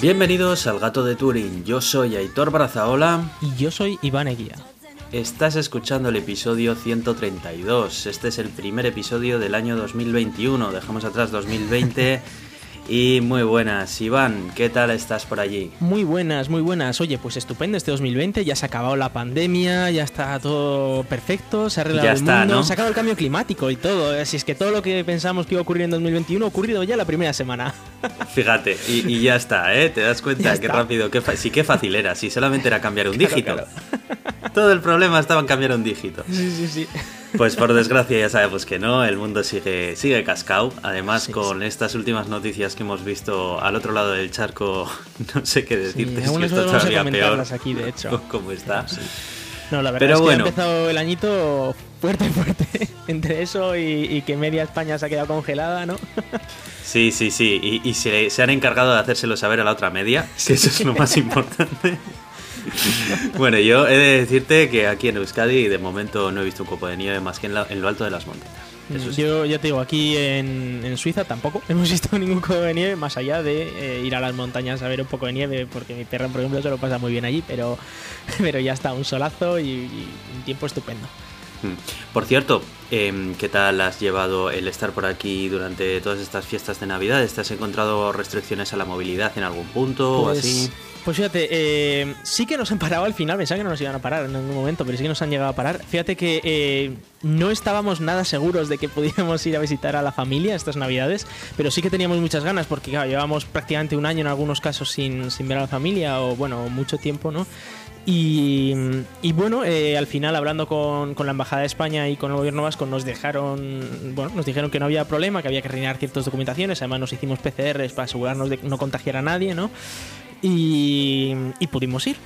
Bienvenidos al Gato de Turing. Yo soy Aitor Brazaola. Y yo soy Iván Eguía. Estás escuchando el episodio 132. Este es el primer episodio del año 2021. Dejamos atrás 2020. Y muy buenas, Iván, ¿qué tal estás por allí? Muy buenas, muy buenas. Oye, pues estupendo este 2020, ya se ha acabado la pandemia, ya está todo perfecto, se ha arreglado el mundo, se ha acabado el cambio climático y todo. Así es que todo lo que pensamos que iba a ocurrir en 2021 ha ocurrido ya la primera semana. Fíjate, y, ya está, ¿eh? ¿Te das cuenta qué rápido, qué sí, qué fácil era, si solamente era cambiar un dígito. Todo el problema estaba en cambiar un dígito. Sí, sí, sí. Pues por desgracia ya sabemos que no, el mundo sigue, sigue cascado. Además, con estas últimas noticias que hemos visto al otro lado del charco, no sé qué decirte, es que esto todavía peor. aquí, de hecho. ¿Cómo está? No, la verdad Pero es que ha empezado el añito fuerte, fuerte. Entre eso y, que media España se ha quedado congelada, ¿no? Sí, sí, sí. Y, se, se, han encargado de hacérselo saber a la otra media, que eso es lo más importante. bueno, yo he de decirte que aquí en Euskadi de momento no he visto un copo de nieve más que en, lo alto de las montañas. Yo ya te digo, aquí en, Suiza tampoco hemos visto ningún copo de nieve más allá de eh, ir a las montañas a ver un poco de nieve, porque mi perra, por ejemplo, se lo pasa muy bien allí, pero, pero ya está, un solazo y, un tiempo estupendo. Hmm. Por cierto, em, ¿qué tal has llevado el estar por aquí durante todas estas fiestas de Navidad? ¿Te has encontrado restricciones a la movilidad en algún punto o pues así? Pues fíjate, eh, sí que nos han parado al final, pensaba que no nos iban a parar en ningún momento, pero sí que nos han llegado a parar. Fíjate que eh, no estábamos nada seguros de que pudiéramos ir a visitar a la familia estas navidades, pero sí que teníamos muchas ganas porque claro, llevamos prácticamente un año en algunos casos sin, sin ver a la familia o bueno, mucho tiempo, ¿no? Y, bueno, eh, al final hablando con, con, la Embajada de España y con el gobierno vasco nos dejaron, bueno, nos dijeron que no había problema, que había que rellenar ciertas documentaciones, además nos hicimos PCRs para asegurarnos de no contagiar a nadie, ¿no? Y, pudimos ir.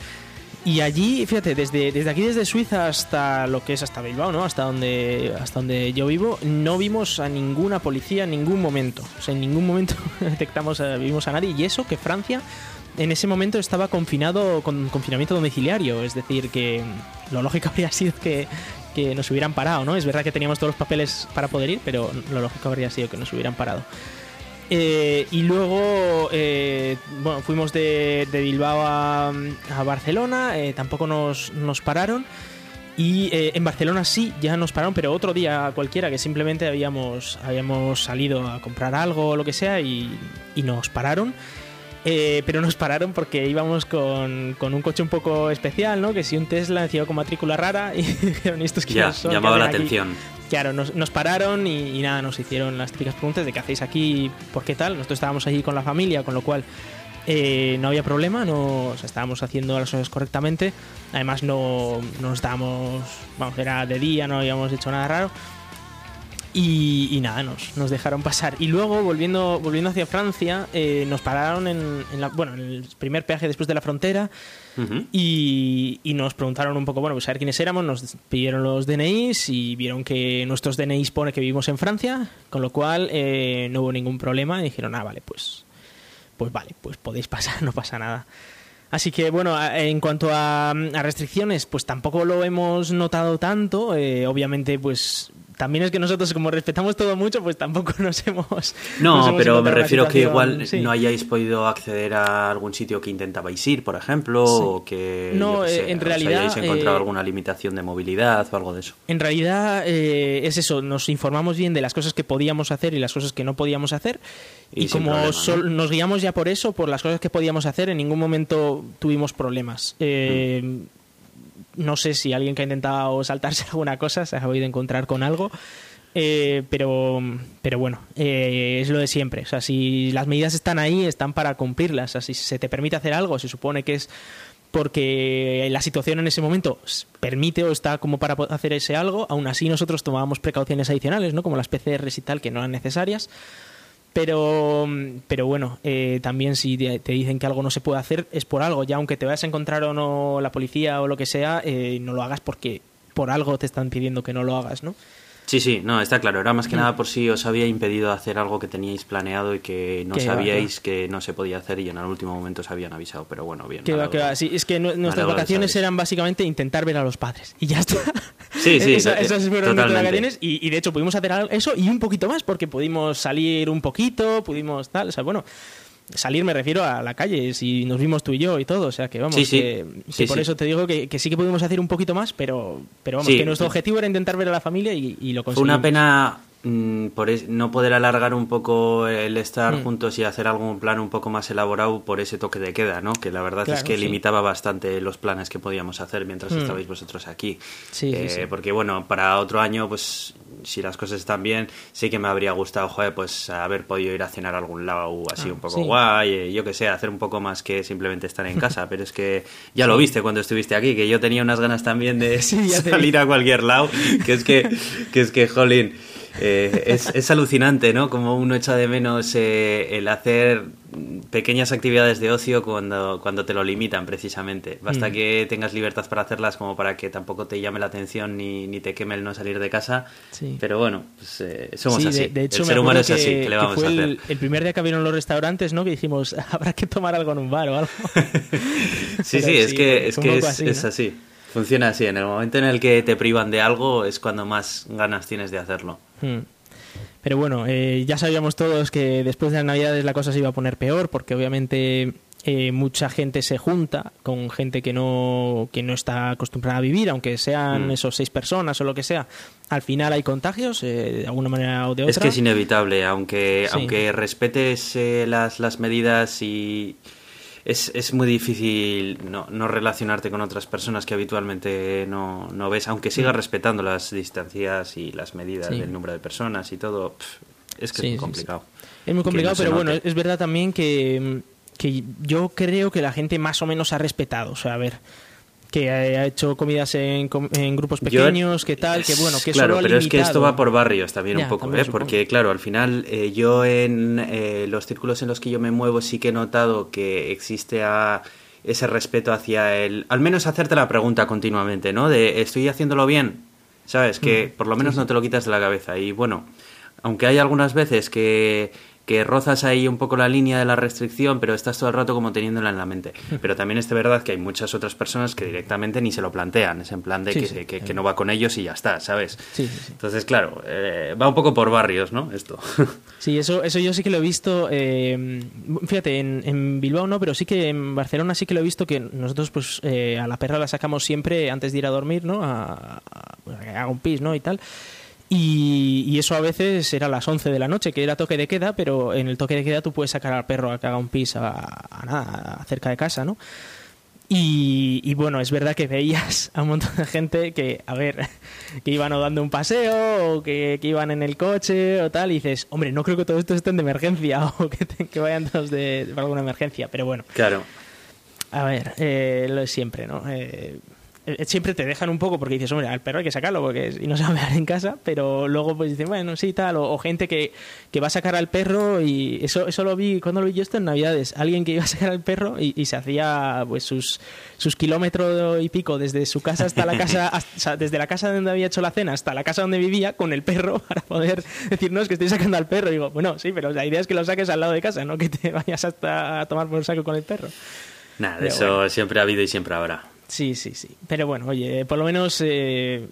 Y allí, fíjate, desde, desde aquí, desde Suiza hasta lo que es hasta Bilbao, ¿no? Hasta donde, hasta donde yo vivo, no vimos a ninguna policía en ningún momento. O sea, en ningún momento detectamos, vimos a nadie. Y eso que Francia en ese momento estaba confinado con confinamiento domiciliario. Es decir, que lo lógico habría sido que, que nos hubieran parado, ¿no? Es verdad que teníamos todos los papeles para poder ir, pero lo lógico habría sido que nos hubieran parado. Eh, y luego, eh, bueno, fuimos de, Bilbao a, Barcelona, eh, tampoco nos, pararon. Y en Barcelona sí, ya nos pararon, pero otro día cualquiera, que simplemente habíamos, habíamos salido a comprar algo o lo que sea y, nos pararon. pero nos pararon porque íbamos con, un coche un poco especial, ¿no? Que si un Tesla encima con matrícula rara y dijeron, ¿estos que son? llamaba la atención. Claro, nos, pararon y, nada, nos hicieron las típicas preguntas de qué hacéis aquí, por qué tal. Nosotros estábamos allí con la familia, con lo cual eh, no había problema, no, estábamos haciendo las cosas correctamente. Además, no, no estábamos, vamos, era de día, no habíamos hecho nada raro. Y, nada, nos, nos, dejaron pasar. Y luego, volviendo, volviendo hacia Francia, eh, nos pararon en, la, bueno, en el primer peaje después de la frontera y, nos preguntaron un poco, bueno, pues a ver quiénes éramos, nos pidieron los DNIs y vieron que nuestros DNIs pone que vivimos en Francia, con lo cual eh, no hubo ningún problema y dijeron, ah, vale, pues, pues vale, pues podéis pasar, no pasa nada. Así que bueno, en cuanto a, restricciones, pues tampoco lo hemos notado tanto. Eh, obviamente, pues también es que nosotros, como respetamos todo mucho, pues tampoco nos hemos. No, pero me refiero que igual no hayáis podido acceder a algún sitio que intentabais ir, por ejemplo, o que. No, eh, en realidad. hayáis encontrado eh, alguna limitación de movilidad o algo de eso. En realidad eh, es eso, nos informamos bien de las cosas que podíamos hacer y las cosas que no podíamos hacer. Y, como nos guiamos ya por eso, por las cosas que podíamos hacer, en ningún momento tuvimos problemas. Mm no sé si alguien que ha intentado saltarse alguna cosa se ha podido encontrar con algo. Eh, pero, pero bueno, eh, es lo de siempre. O sea, si las medidas están ahí, están para cumplirlas. O si se te permite hacer algo, se supone que es porque la situación en ese momento permite o está como para hacer ese algo. Aún así, nosotros tomábamos precauciones adicionales, ¿no? Como las PCRs y tal, que no eran necesarias. Pero, pero bueno, eh, también si te dicen que algo no se puede hacer es por algo. Ya aunque te vayas a encontrar o no la policía o lo que sea, eh, no lo hagas porque por algo te están pidiendo que no lo hagas, ¿no? Sí, sí, no, está claro. Era más que mm. nada por si os había impedido hacer algo que teníais planeado y que no sabíais que no se podía hacer y en el último momento os habían avisado. Pero bueno, bien. Que va, que va. Sí, es que nuestras vacaciones eran básicamente intentar ver a los padres y ya está. Sí, sí. esas fueron nuestras vacaciones y, y, de hecho pudimos hacer eso y un poquito más porque pudimos salir un poquito, pudimos tal. O sea, bueno, salir me refiero a la calle, si nos vimos tú y yo y todo, o sea que vamos, Sí, sí. que, que Sí, por eso te digo que, que sí que pudimos hacer un poquito más, pero, pero vamos, que nuestro objetivo era intentar ver a la familia y, y lo Fue conseguimos. una pena mm, por es- no poder alargar un poco el estar Mm. juntos y hacer algún plan un poco más elaborado por ese toque de queda, ¿no? Que la verdad Claro, es que limitaba bastante los planes que podíamos hacer mientras Mm. estabais vosotros aquí. Eh, sí. Porque bueno, para otro año, pues si las cosas están bien, sí que me habría gustado, joder, pues haber podido ir a cenar a algún lado así Ah, un poco sí. guay, eh, yo que sé, hacer un poco más que simplemente estar en casa. Pero es que ya lo viste cuando estuviste aquí, que yo tenía unas ganas también de Sí, salir a cualquier lado, que es que, que es que, jolín, eh, es, es alucinante, ¿no? Como uno echa de menos eh, el hacer pequeñas actividades de ocio cuando, cuando te lo limitan, precisamente. Basta Mm. que tengas libertad para hacerlas como para que tampoco te llame la atención ni, ni te queme el no salir de casa. Sí. Pero bueno, pues, eh, somos Sí, así. de, de hecho, el ser humano es así, que- ¿qué le vamos fue a hacer? El, el primer día que abrieron los restaurantes, ¿no? Que dijimos, habrá que tomar algo en un bar o algo. Sí, sí, es que, es, que es, así, es ¿no? así. Funciona así. En el momento en el que te privan de algo es cuando más ganas tienes de hacerlo. Hmm. Pero bueno, eh, ya sabíamos todos que después de las Navidades la cosa se iba a poner peor porque obviamente eh, mucha gente se junta con gente que no, que no está acostumbrada a vivir, aunque sean Mm. esos seis personas o lo que sea. Al final hay contagios, eh, de alguna manera o de otra. Es que es inevitable, aunque, Sí. aunque respetes eh, las, las medidas y es, es muy difícil no, no relacionarte con otras personas que habitualmente no, no ves, aunque sigas respetando las distancias y las medidas Mm. Sí. del número de personas y todo, pf, es que Sí, es muy complicado. Es muy complicado, pero bueno, es verdad también que, que yo creo que la gente más o menos ha respetado. O sea, a ver, que ha hecho comidas en, en grupos Yo- pequeños, que tal, que bueno, que claro, solo ha pero es que esto va por barrios también Ya, un poco, también ¿eh? porque claro, al final eh, yo en eh, los círculos en los que yo me muevo sí que he notado que existe a- ese respeto hacia el, al menos hacerte la pregunta continuamente, ¿no? De estoy haciéndolo bien, ¿sabes? Que Mm, por lo menos no te lo quitas de la cabeza. Y bueno, aunque hay algunas veces que que rozas ahí un poco la línea de la restricción, pero estás todo el rato como teniéndola en la mente. Pero también es de verdad que hay muchas otras personas que directamente ni se lo plantean, es en plan de Sí, que, sí, que- no va con ellos y ya está, ¿sabes? Entonces, claro, eh, va un poco por barrios, ¿no? Esto. Sí, eso, eso yo sí que lo he visto. eh, fíjate, en, en Bilbao no, pero sí que en Barcelona sí que lo he visto que nosotros, pues, eh, a la perra la sacamos siempre antes de ir a dormir, ¿no? A, a- pues, a un pis, ¿no? Y tal. Y, y eso a veces era a las 11 de la noche, que era toque de queda, pero en el toque de queda tú puedes sacar al perro a que haga un pis a, a nada, cerca de casa, ¿no? Y, y bueno, es verdad que veías a un montón de gente que, a ver, que iban o dando un paseo o que, que iban en el coche o tal, y dices, hombre, no creo que todos estos estén de emergencia o que, te- que vayan todos de, de alguna emergencia, pero bueno, Claro. a ver, eh, lo de siempre, ¿no? Eh, siempre te dejan un poco porque dices, hombre, al perro hay que sacarlo porque es- y no se va a ver en casa, pero luego pues dicen, bueno, sí, tal, o, o gente que, que va a sacar al perro y eso, eso lo vi, cuando lo vi yo esto en Navidades, alguien que iba a sacar al perro y, y se hacía pues sus, sus kilómetros y pico desde su casa hasta la casa, hasta- desde la casa donde había hecho la cena hasta la casa donde vivía con el perro para poder decir, no, es que estoy sacando al perro. Y digo, bueno, sí, pero la idea es que lo saques al lado de casa, no que te vayas hasta a tomar por saco con el perro. Nada, de eso bueno. siempre ha habido y siempre habrá. Sí, sí, sí. Pero bueno, oye, por lo menos eh,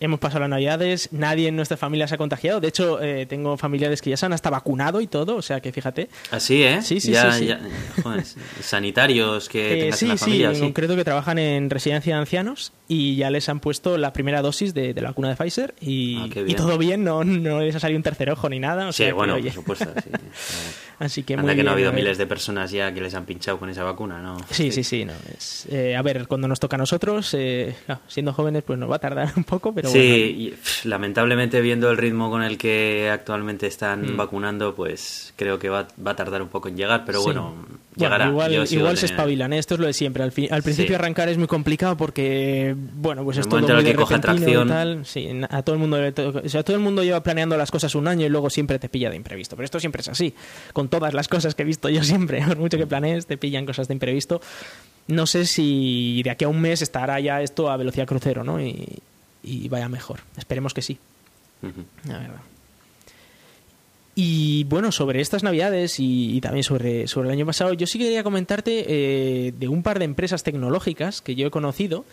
hemos pasado las navidades, nadie en nuestra familia se ha contagiado. De hecho, eh, tengo familiares que ya se han hasta vacunado y todo, o sea que fíjate. Así, ¿eh? Sí, sí, ya, sí, sí. ya- joder, sanitarios que Eh, tengas sí, en la sí, familia, en sí. concreto que trabajan en residencia de ancianos y ya les han puesto la primera dosis de, de la vacuna de Pfizer y, Ah, y todo bien, no, no les ha salido un tercer ojo ni nada. o Sí, sea que, bueno, oye, por supuesto. Sí. Así que Anda muy que no ha habido miles de personas ya que les han pinchado con esa vacuna, ¿no? Sí, sí, sí. No, es, eh, a ver, cuando nos toca a nosotros, eh, claro, siendo jóvenes, pues nos va a tardar un poco, pero sí, bueno. y, pff, lamentablemente viendo el ritmo con el que actualmente están Mm. vacunando, pues creo que va, va a tardar un poco en llegar, pero Sí. bueno, Bueno, igual igual se espabilan, esto es lo de siempre. Al, principio Sí. arrancar es muy complicado porque, bueno, pues es todo muy el de repentino y tracción. tal. Sí, a todo el mundo, o sea, todo el mundo lleva planeando las cosas un año y luego siempre te pilla de imprevisto. Pero esto siempre es así. Con todas las cosas que he visto yo siempre, por mucho que planees, te pillan cosas de imprevisto. No sé si de aquí a un mes estará ya esto a velocidad crucero, ¿no? Y, y vaya mejor. Esperemos que sí. La verdad. Y bueno, sobre estas navidades y, también sobre, sobre el año pasado, yo sí quería comentarte eh, de un par de empresas tecnológicas que yo he conocido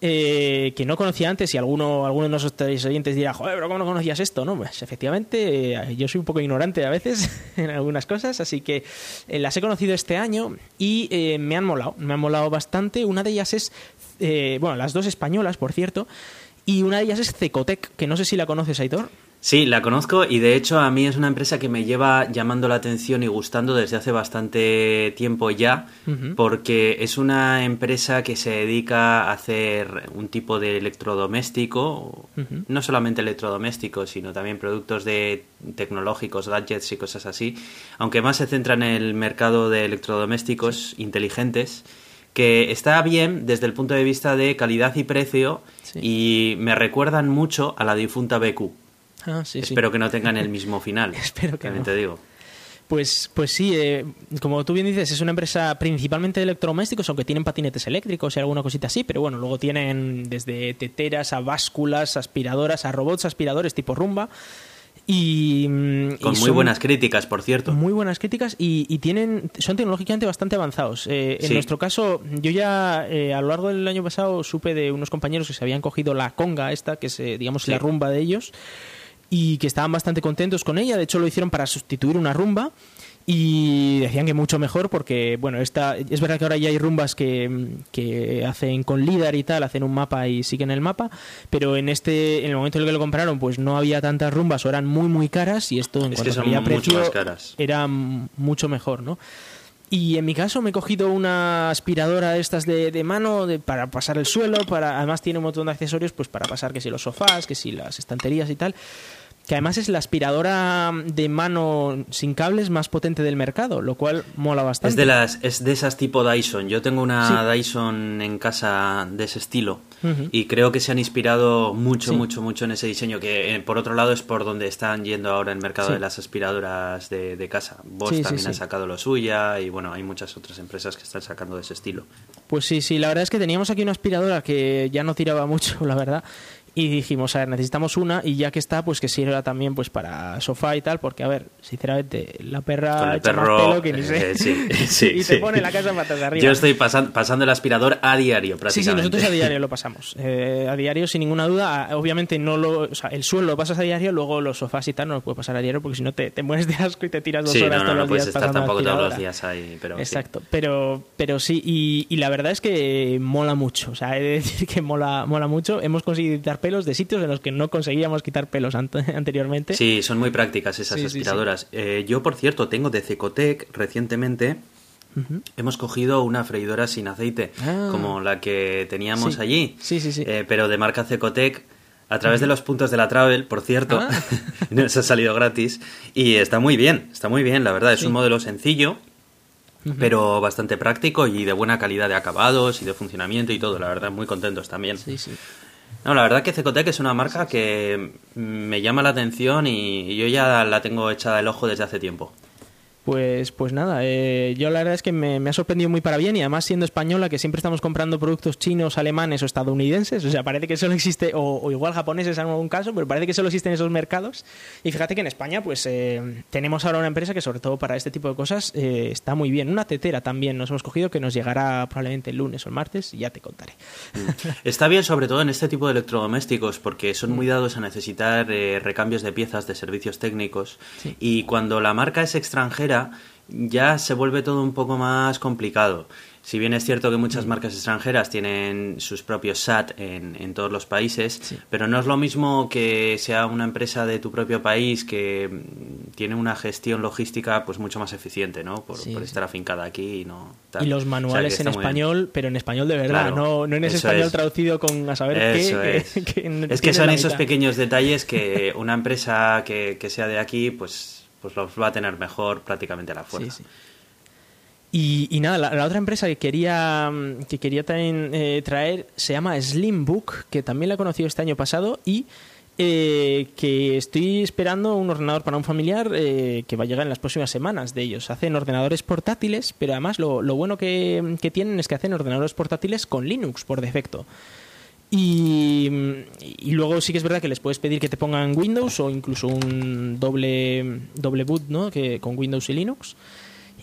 eh, que no conocía antes y alguno, alguno de nuestros oyentes dirá, joder, pero ¿cómo no conocías esto? No, pues efectivamente, eh, yo soy un poco ignorante a veces en algunas cosas, así que eh, las he conocido este año y eh, me han molado, me han molado bastante. Una de ellas es, bueno, las dos españolas, por cierto, y una de ellas es Cecotec, que no sé si la conoces, Aitor. Sí, la conozco y de hecho a mí es una empresa que me lleva llamando la atención y gustando desde hace bastante tiempo ya, porque es una empresa que se dedica a hacer un tipo de electrodoméstico, no solamente electrodoméstico, sino también productos de tecnológicos, gadgets y cosas así, aunque más se centra en el mercado de electrodomésticos inteligentes, que está bien desde el punto de vista de calidad y precio Sí. y me recuerdan mucho a la difunta BQ. Ah, sí, sí. Espero que no tengan el mismo final. Espero que también no. te digo. Pues, pues sí, eh, como tú bien dices, es una empresa principalmente de electrodomésticos, aunque tienen patinetes eléctricos y alguna cosita así, pero bueno, luego tienen desde teteras a básculas, aspiradoras, a robots aspiradores tipo rumba. Y, mm, y Con muy son buenas críticas, por cierto. Muy buenas críticas y, y tienen son tecnológicamente bastante avanzados. Eh, en nuestro caso, yo ya eh, a lo largo del año pasado supe de unos compañeros que se habían cogido la conga esta, que es, eh, digamos, Sí. la rumba de ellos, y que estaban bastante contentos con ella. De hecho, lo hicieron para sustituir una rumba. Y decían que mucho mejor porque, bueno, esta, es verdad que ahora ya hay rumbas que, que hacen con LIDAR y tal, hacen un mapa y siguen el mapa, pero en este en el momento en el que lo compraron, pues no había tantas rumbas o eran muy, muy caras y esto en Es cuanto que a precio era mucho mejor, ¿no? Y en mi caso me he cogido una aspiradora de estas de, de mano de- para pasar el suelo, para además tiene un montón de accesorios pues para pasar que si los sofás, que si las estanterías y tal, que además es la aspiradora de mano sin cables más potente del mercado, lo cual mola bastante. Es de las es de esas tipo Dyson. Yo tengo una Dyson en casa de ese estilo y creo que se han inspirado mucho, Sí. mucho, mucho en ese diseño. Que eh, por otro lado es por donde están yendo ahora el mercado Sí. de las aspiradoras de, de casa. Bosch también ha sacado lo suya y bueno, hay muchas otras empresas que están sacando de ese estilo. Pues sí, sí, la verdad es que teníamos aquí una aspiradora que ya no tiraba mucho, la verdad. Y dijimos, a ver, necesitamos una y ya que está, pues que sirva también pues para sofá y tal, porque a ver, sinceramente, la perra echa más perro, pelo que ni sé. eh, sí, sí, y sí. te pone la casa patas arriba. Yo estoy pasan- pasando el aspirador a diario Sí, sí, prácticamente. nosotros a diario lo pasamos. Eh, a diario, sin ninguna duda. Ah, Obviamente, no lo, o sea, el suelo lo pasas a diario, luego los sofás y tal no lo puedes pasar a diario porque si no te, te mueres de asco y te tiras dos Sí, horas no, no, todos no los puedes días estar tampoco todos los días ahí, pero sí. Exacto, pero, pero sí, y, y la verdad es que mola mucho. O sea, he de decir que mola, mola mucho. Hemos conseguido quitar pelos de sitios en los que no conseguíamos quitar pelos ante- anteriormente. Sí, son muy prácticas esas Sí, sí, sí. aspiradoras. Eh, yo, por cierto, tengo de Cecotec recientemente. Hemos cogido una freidora sin aceite, Ah. como la que teníamos Sí. allí, Sí, sí, sí. eh, pero de marca Cecotec, a través de los puntos de la Travel, por cierto, Ah. nos ha salido gratis y está muy bien, está muy bien, la verdad, es Sí. un modelo sencillo, pero bastante práctico y de buena calidad de acabados y de funcionamiento y todo, la verdad, muy contentos también. Sí, sí. No, la verdad que Cecotec es una marca que me llama la atención y yo ya la tengo echada el ojo desde hace tiempo. Pues, pues nada, eh, yo la verdad es que me, me ha sorprendido muy para bien y además siendo española que siempre estamos comprando productos chinos, alemanes o estadounidenses, o sea, parece que solo existe, o, o igual japoneses en algún caso, pero parece que solo existen esos mercados. Y fíjate que en España pues eh, tenemos ahora una empresa que sobre todo para este tipo de cosas eh, está muy bien. Una tetera también nos hemos cogido que nos llegará probablemente el lunes o el martes y ya te contaré. Está bien sobre todo en este tipo de electrodomésticos porque son muy dados a necesitar recambios de piezas de servicios técnicos Sí. y cuando la marca es extranjera ya se vuelve todo un poco más complicado. Si bien es cierto que Mm. muchas marcas extranjeras tienen sus propios SAT en, en todos los países, Sí. pero no es lo mismo que sea una empresa de tu propio país que mm, tiene una gestión logística pues mucho más eficiente, ¿no? Por, Sí, por sí. estar afincada aquí y no... tal. Y los O sea, manuales en bien. español, pero en español de verdad, Claro, no, no en ese español es. traducido con a saber Eso qué. es. que- que no es que tiene son esos pequeños detalles que una empresa que, que sea de aquí, pues, pues los va a tener mejor prácticamente a la fuerza. Sí, sí. Y, y nada, la, la otra empresa que quería, mm, que quería también eh, traer se llama Slimbook, que también la he conocido este año pasado y eh, que estoy esperando un ordenador para un familiar eh, que va a llegar en las próximas semanas de ellos. Hacen ordenadores portátiles, pero además lo, lo bueno que, que tienen es que hacen ordenadores portátiles con Linux por defecto. Y, y luego sí que es verdad que les puedes pedir que te pongan Windows o incluso un doble, doble boot ¿no? que, con Windows y Linux.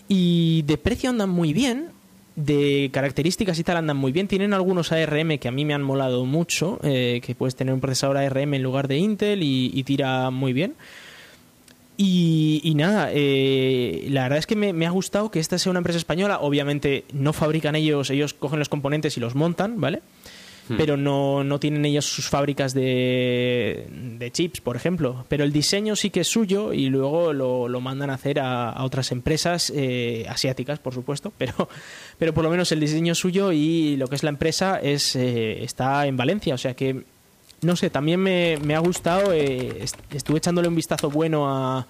Y de precio andan muy bien. de características y tal andan muy bien. Tienen algunos ARM que a mí me han molado mucho, eh, que puedes tener un procesador ARM en lugar de Intel y, tira muy bien. Y, nada, eh, la verdad es que me, me, ha gustado que esta sea una empresa española. Obviamente no fabrican ellos, ellos cogen los componentes y los montan, ¿vale? Hmm. pero no, no, tienen ellos sus fábricas de, de, chips, por ejemplo. Pero el diseño sí que es suyo y luego lo, lo mandan a hacer a, otras empresas eh, asiáticas, por supuesto, pero, pero por lo menos el diseño es suyo y lo que es la empresa es eh, está en Valencia, o sea que no sé, también me, me ha gustado, eh, estuve echándole un vistazo bueno a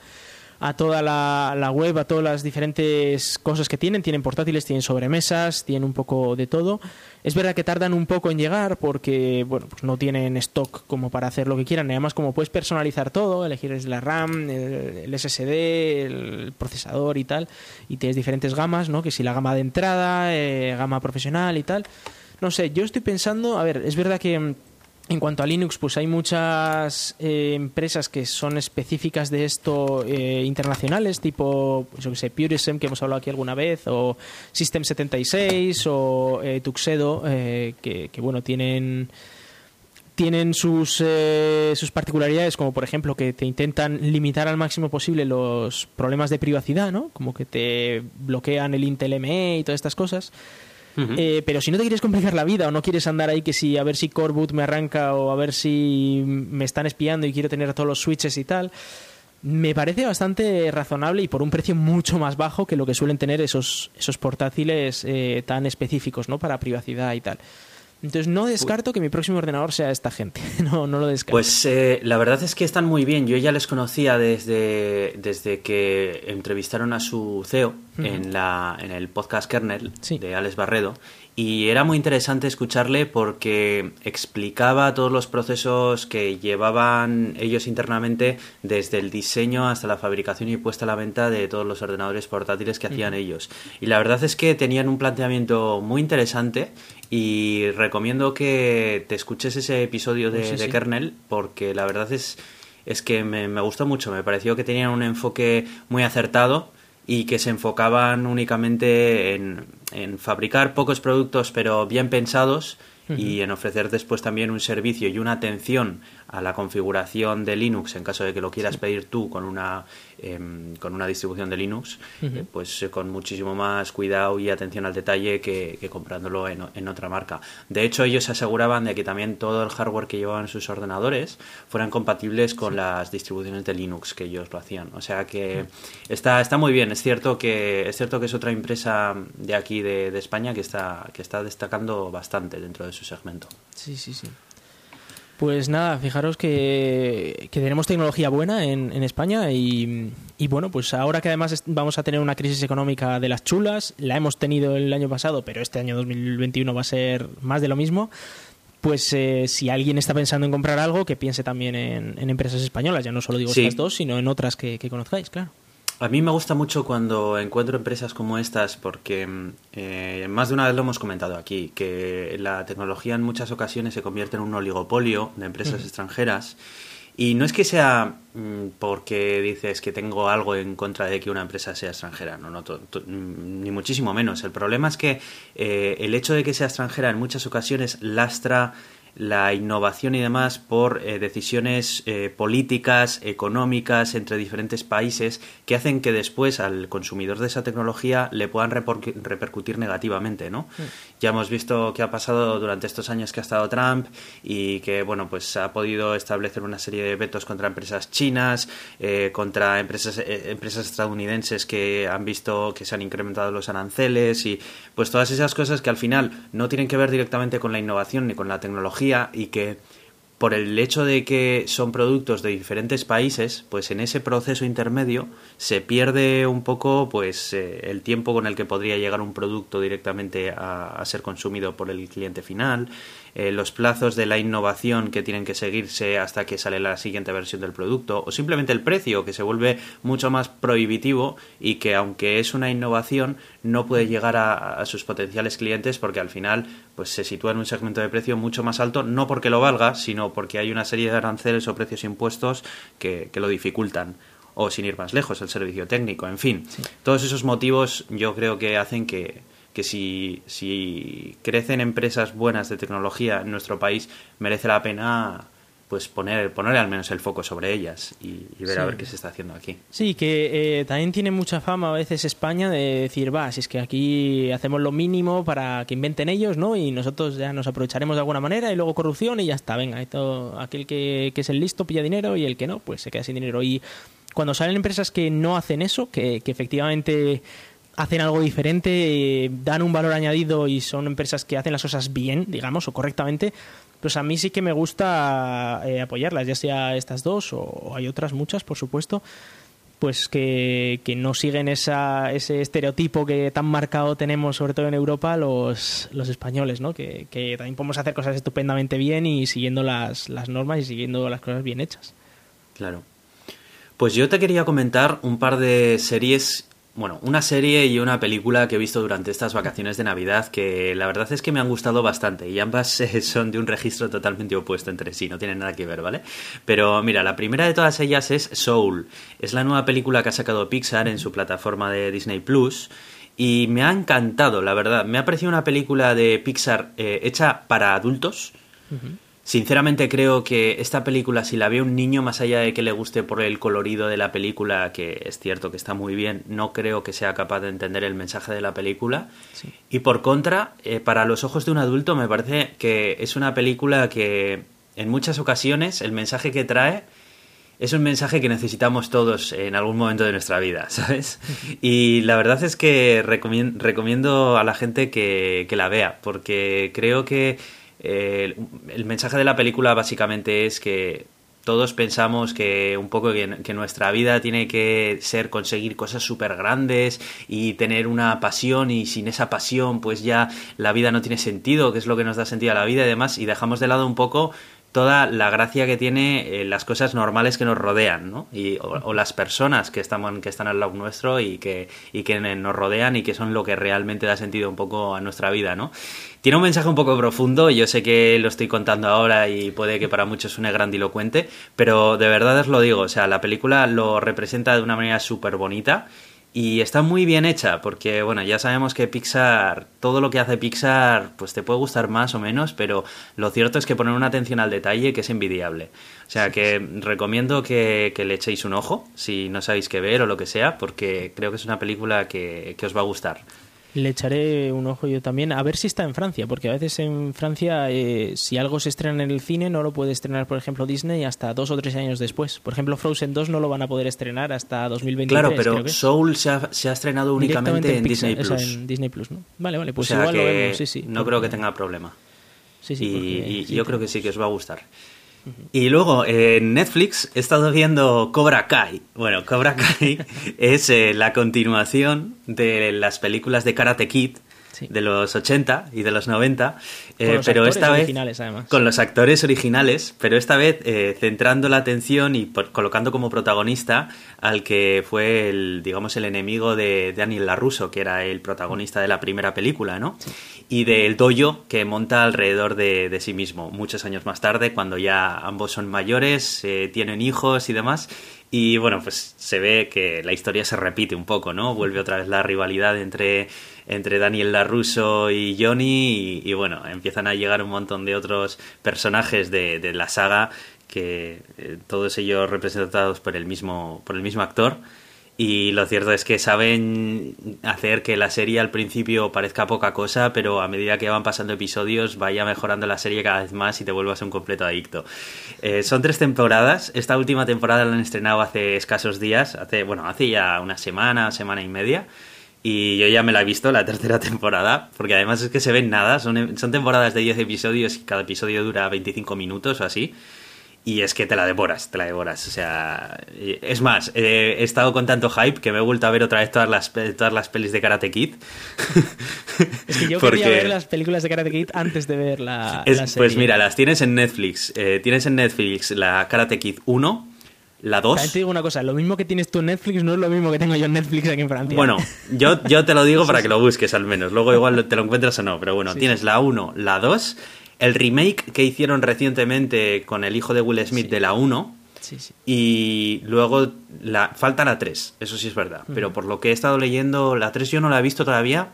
a toda la, web, a todas las diferentes cosas que tienen. Tienen portátiles, tienen sobremesas, tienen un poco de todo. Es verdad que tardan un poco en llegar porque, bueno, pues no tienen stock como para hacer lo que quieran. Además, como puedes personalizar todo, elegir la RAM, el, SSD, el procesador y tal, y tienes diferentes gamas, ¿no? Que si la gama de entrada, eh, gama profesional y tal. No sé, yo estoy pensando, a ver, es verdad que en cuanto a Linux, pues hay muchas eh, empresas que son específicas de esto eh, internacionales, tipo, pues, yo que sé, Purism, que hemos hablado aquí alguna vez, o System76, o eh, Tuxedo, que, bueno, tienen tienen sus, sus particularidades, como por ejemplo que te intentan limitar al máximo posible los problemas de privacidad, ¿no? Como que te bloquean el Intel ME y todas estas cosas. Eh, pero si no te quieres complicar la vida o no quieres andar ahí que si a ver si Coreboot me arranca o a ver si me están espiando y quiero tener todos los switches y tal, me parece bastante razonable y por un precio mucho más bajo que lo que suelen tener esos, esos portátiles eh, tan específicos ¿no? para privacidad y tal. Entonces no descarto que mi próximo ordenador sea esta gente. No, no lo descarto. Pues eh, la verdad es que están muy bien. Yo ya les conocía desde, desde que entrevistaron a su CEO en, la, en el podcast Kernel de Alex Barredo. Y era muy interesante escucharle porque explicaba todos los procesos que llevaban ellos internamente desde el diseño hasta la fabricación y puesta a la venta de todos los ordenadores portátiles que hacían ellos. Y la verdad es que tenían un planteamiento muy interesante y recomiendo que te escuches ese episodio de, Kernel porque la verdad es, es que me, me gustó mucho. Me pareció que tenían un enfoque muy acertado y que se enfocaban únicamente en, en fabricar pocos productos pero bien pensados y en ofrecer después también un servicio y una atención a la configuración de Linux en caso de que lo quieras pedir tú con una Em, con una distribución de Linux, eh, pues eh, con muchísimo más cuidado y atención al detalle que, comprándolo en, en, otra marca. De hecho, ellos se aseguraban de que también todo el hardware que llevaban sus ordenadores fueran compatibles con las distribuciones de Linux que ellos lo hacían. O sea que está, está muy bien. Es cierto que es cierto que es otra empresa de aquí de, de España que está, que está destacando bastante dentro de su segmento. Sí, sí, sí. Pues nada, fijaros que, tenemos tecnología buena en, España y, bueno, pues ahora que además vamos a tener una crisis económica de las chulas, la hemos tenido el año pasado, pero este año 2021 va a ser más de lo mismo, pues eh, si alguien está pensando en comprar algo, que piense también en, empresas españolas, ya no solo digo estas dos, sino en otras que conozcáis, claro. A mí me gusta mucho cuando encuentro empresas como estas porque eh, más de una vez lo hemos comentado aquí, que la tecnología en muchas ocasiones se convierte en un oligopolio de empresas extranjeras y no es que sea mm, porque dices que tengo algo en contra de que una empresa sea extranjera, no, no ni muchísimo menos. El problema es que eh, el hecho de que sea extranjera en muchas ocasiones lastra la innovación y demás por eh, decisiones eh, políticas, económicas entre diferentes países que hacen que después al consumidor de esa tecnología le puedan repercutir negativamente, ¿no? Ya hemos visto qué ha pasado durante estos años que ha estado Trump y que, bueno, pues ha podido establecer una serie de vetos contra empresas chinas, eh, contra empresas, empresas estadounidenses que han visto que se han incrementado los aranceles y pues todas esas cosas que al final no tienen que ver directamente con la innovación ni con la tecnología, y que por el hecho de que son productos de diferentes países, pues en ese proceso intermedio se pierde un poco pues eh, el tiempo con el que podría llegar un producto directamente a, ser consumido por el cliente final, eh, los plazos de la innovación que tienen que seguirse hasta que sale la siguiente versión del producto, o simplemente el precio que se vuelve mucho más prohibitivo y que aunque es una innovación no puede llegar a, sus potenciales clientes porque al final pues se sitúa en un segmento de precio mucho más alto, no porque lo valga, sino porque hay una serie de aranceles o precios impuestos que, lo dificultan o sin ir más lejos, el servicio técnico, en fin. Todos esos motivos yo creo que hacen que, que si, si crecen empresas buenas de tecnología en nuestro país, merece la pena pues poner, poner al menos el foco sobre ellas y, ver a ver qué se está haciendo aquí. Sí, que eh, también tiene mucha fama a veces España de decir, va, si es que aquí hacemos lo mínimo para que inventen ellos, ¿no? Y nosotros ya nos aprovecharemos de alguna manera y luego corrupción y ya está, venga, todo, aquel que, que es el listo pilla dinero y el que no, pues se queda sin dinero. Y cuando salen empresas que no hacen eso, que, que efectivamente hacen algo diferente, eh, dan un valor añadido y son empresas que hacen las cosas bien, digamos, o correctamente, pues a mí sí que me gusta eh, apoyarlas, ya sea estas dos o hay otras muchas, por supuesto, pues que, no siguen ese estereotipo que tan marcado tenemos, sobre todo en Europa, los, los españoles, ¿no? Que, que también podemos hacer cosas estupendamente bien y siguiendo las, las normas y siguiendo las cosas bien hechas. Claro. Pues yo te quería comentar un par de series bueno, una serie y una película que he visto durante estas vacaciones de Navidad que la verdad es que me han gustado bastante y ambas son de un registro totalmente opuesto entre sí, no tienen nada que ver, ¿vale? Pero mira, la primera de todas ellas es Soul. Es la nueva película que ha sacado Pixar en su plataforma de Disney Plus y me ha encantado, la verdad. Me ha parecido una película de Pixar eh, hecha para adultos. Sinceramente creo que esta película, si la ve un niño, más allá de que le guste por el colorido de la película, que es cierto que está muy bien, no creo que sea capaz de entender el mensaje de la película. Y por contra, eh, para los ojos de un adulto me parece que es una película que en muchas ocasiones el mensaje que trae es un mensaje que necesitamos todos en algún momento de nuestra vida, ¿sabes? Y la verdad es que recomiendo a la gente que, que la vea, porque creo que el mensaje de la película básicamente es que todos pensamos que un poco que, nuestra vida tiene que ser conseguir cosas súper grandes y tener una pasión y sin esa pasión pues ya la vida no tiene sentido, que es lo que nos da sentido a la vida y demás y dejamos de lado un poco toda la gracia que tiene eh, las cosas normales que nos rodean, ¿no? Y, o, las personas que están, que están al lado nuestro y que, y que nos rodean y que son lo que realmente da sentido un poco a nuestra vida, ¿no? Tiene un mensaje un poco profundo, yo sé que lo estoy contando ahora y puede que para muchos suene grandilocuente, pero de verdad os lo digo, o sea, la película lo representa de una manera súper bonita y está muy bien hecha, porque bueno, ya sabemos que Pixar, todo lo que hace Pixar, pues te puede gustar más o menos, pero lo cierto es que poner una atención al detalle que es envidiable. O sea que recomiendo que, que, le echéis un ojo, si no sabéis qué ver o lo que sea, porque creo que es una película que, que os va a gustar. Le echaré un ojo yo también, a ver si está en Francia, porque a veces en Francia, eh, si algo se estrena en el cine, no lo puede estrenar, por ejemplo, Disney hasta dos o tres años después. Por ejemplo, Frozen 2 no lo van a poder estrenar hasta 2023. Claro, pero Soul se ha, se ha, estrenado únicamente en, Disney Plus. en Disney Plus, ¿no? Vale, vale, pues igual lo vemos, sí, sí. No creo que tenga problema. Sí, sí, y, yo creo que sí que os va a gustar. Y luego en Netflix he estado viendo Cobra Kai. Bueno, Cobra Kai es eh, la continuación de las películas de Karate Kid de los 80 y de los 90, eh, pero esta vez además. con los actores originales, pero esta vez eh, centrando la atención y colocando como protagonista al que fue el, digamos, el enemigo de Daniel LaRusso, que era el protagonista de la primera película, ¿no? Y del dojo que monta alrededor de, sí mismo, muchos años más tarde, cuando ya ambos son mayores, eh, tienen hijos y demás. Y bueno, pues se ve que la historia se repite un poco, ¿no? Vuelve otra vez la rivalidad entre entre Daniel LaRusso y Johnny y, bueno, empiezan a llegar un montón de otros personajes de, de la saga que eh, todos ellos representados por el mismo por el mismo actor y lo cierto es que saben hacer que la serie al principio parezca poca cosa, pero a medida que van pasando episodios vaya mejorando la serie cada vez más y te vuelvas un completo adicto. Eh, son tres temporadas. Esta última temporada la han estrenado hace escasos días, hace bueno, hace ya una semana, semana y media. Y yo ya me la he visto, la tercera temporada, porque además es que se ven nada, son, son temporadas de 10 episodios y cada episodio dura 25 minutos o así. Y es que te la devoras, te la devoras. O sea, es más, he estado con tanto hype que me he vuelto a ver otra vez todas las, todas las pelis de Karate Kid. es que yo quería ver las películas de Karate Kid antes de ver la, serie. Pues mira, las tienes en Netflix. Eh, tienes en Netflix la Karate Kid 1, la 2. te digo una cosa, lo mismo que tienes tú en Netflix no es lo mismo que tengo yo en Netflix aquí en Francia. Bueno, yo, yo te lo digo para que lo busques al menos. Luego igual te lo encuentras o no, pero bueno, tienes la 1, la 2, el remake que hicieron recientemente con el hijo de Will Smith de la 1. Y luego la, falta la 3, eso sí es verdad. Pero por lo que he estado leyendo, la 3 yo no la he visto todavía.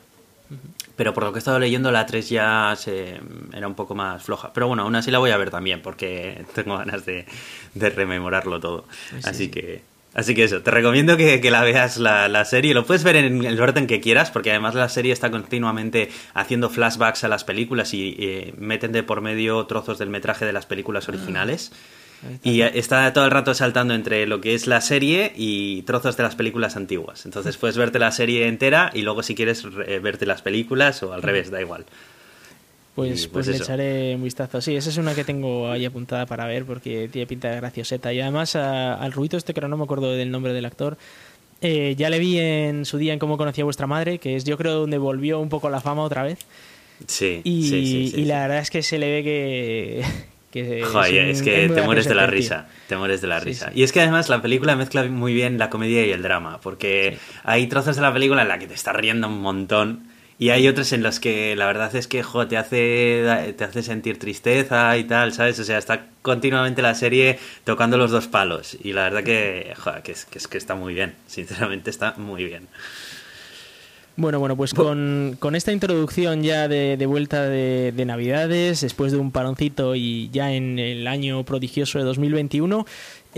Pero por lo que he estado leyendo, la 3 ya se, era un poco más floja. Pero bueno, aún así la voy a ver también, porque tengo ganas de, de rememorarlo todo. Pues sí, así sí. que. Así que eso, te recomiendo que, que la veas la, la serie. Lo puedes ver en el orden que quieras, porque además la serie está continuamente haciendo flashbacks a las películas y eh, meten de por medio trozos del metraje de las películas originales. Ahí está. Y está todo el rato saltando entre lo que es la serie y trozos de las películas antiguas. Entonces puedes verte la serie entera y luego si quieres re- verte las películas o al revés, da igual. Pues, pues, pues le echaré un vistazo. Sí, esa es una que tengo ahí apuntada para ver porque tiene pinta de gracioseta. Y además a- al ruido este que no me acuerdo del nombre del actor. eh, ya le vi en su día en cómo conocía a vuestra madre, que es yo creo donde volvió un poco la fama otra vez. Sí, Y, sí, sí, sí, y la verdad es que se le ve que... que Joder, un- es que te mueres de la tío. risa, te mueres de la risa. Y es que además la película mezcla muy bien la comedia y el drama, porque hay trozos de la película en la que te estás riendo un montón y hay otros en los que la verdad es que jo, te hace te hace sentir tristeza y tal, ¿sabes? O sea, está continuamente la serie tocando los dos palos y la verdad que, joder, que, es, que es que está muy bien, sinceramente está muy bien. Bueno, bueno, pues con, con esta introducción ya de, de vuelta de, de Navidades, después de un paroncito y ya en el año prodigioso de 2021,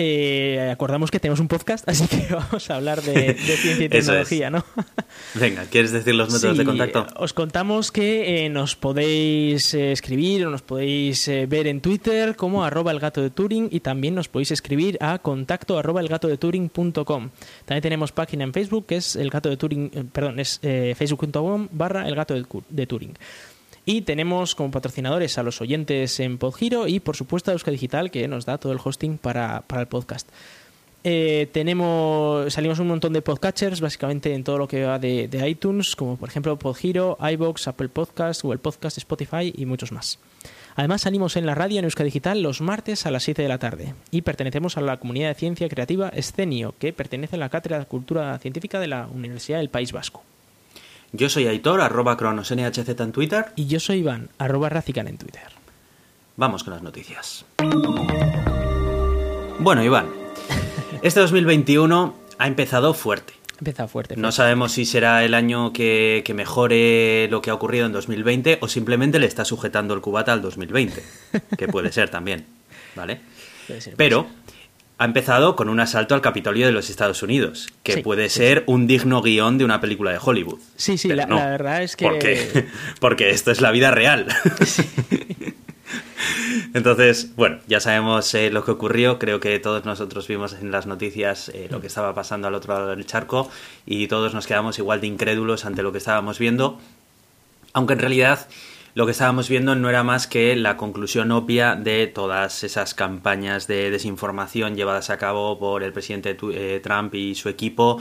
eh, acordamos que tenemos un podcast, así que vamos a hablar de, de ciencia y es. tecnología, ¿no? Venga, ¿quieres decir los métodos de contacto? Os contamos que eh, nos podéis eh, escribir o nos podéis ver en Twitter como arroba el gato de Turing y también nos podéis escribir a contacto arroba elgatodeturing.com. También tenemos página en Facebook que es el gato de Turing, perdón, es facebook.com barra el gato de, de Turing. Y tenemos como patrocinadores a los oyentes en Podgiro y por supuesto a Euska Digital que nos da todo el hosting para, para el podcast. Eh, tenemos salimos un montón de podcatchers básicamente en todo lo que va de, de iTunes como por ejemplo Podgiro, iBox, Apple Podcast, Google Podcast, Spotify y muchos más. Además salimos en la radio en Euska Digital los martes a las 7 de la tarde y pertenecemos a la comunidad de ciencia creativa Escenio que pertenece a la Cátedra de Cultura Científica de la Universidad del País Vasco. Yo soy Aitor, arroba cronosnhz en Twitter. Y yo soy Iván, arroba Racican en Twitter. Vamos con las noticias. Bueno, Iván, este 2021 ha empezado fuerte. Empieza fuerte. No sabemos si será el año que, que mejore lo que ha ocurrido en 2020 o simplemente le está sujetando el cubata al 2020, que puede ser también, ¿vale? Puede ser, Pero ha empezado con un asalto al Capitolio de los Estados Unidos, que Sí, puede sí, ser un digno guion de una película de Hollywood. Sí, sí, la, no, la verdad es que... Porque, porque esto es la vida real. Entonces, bueno, ya sabemos eh, lo que ocurrió. Creo que todos nosotros vimos en las noticias eh, lo que estaba pasando al otro lado del charco y todos nos quedamos igual de incrédulos ante lo que estábamos viendo. Aunque en realidad lo que estábamos viendo no era más que la conclusión obvia de todas esas campañas de desinformación llevadas a cabo por el presidente eh, Trump y su equipo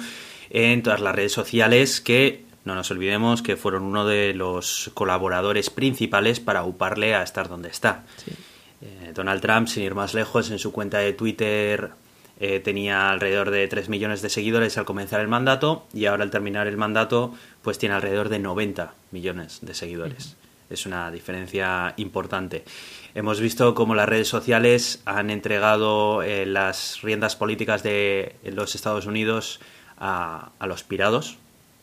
en todas las redes sociales que no nos olvidemos que fueron uno de los colaboradores principales para uparle a estar donde está. Sí. Eh, Donald Trump, sin ir más lejos, en su cuenta de Twitter eh, tenía alrededor de 3 millones de seguidores al comenzar el mandato y ahora al terminar el mandato pues tiene alrededor de 90 millones de seguidores. Es una diferencia importante. Hemos visto cómo las redes sociales han entregado eh, las riendas políticas de los Estados Unidos a, a los pirados,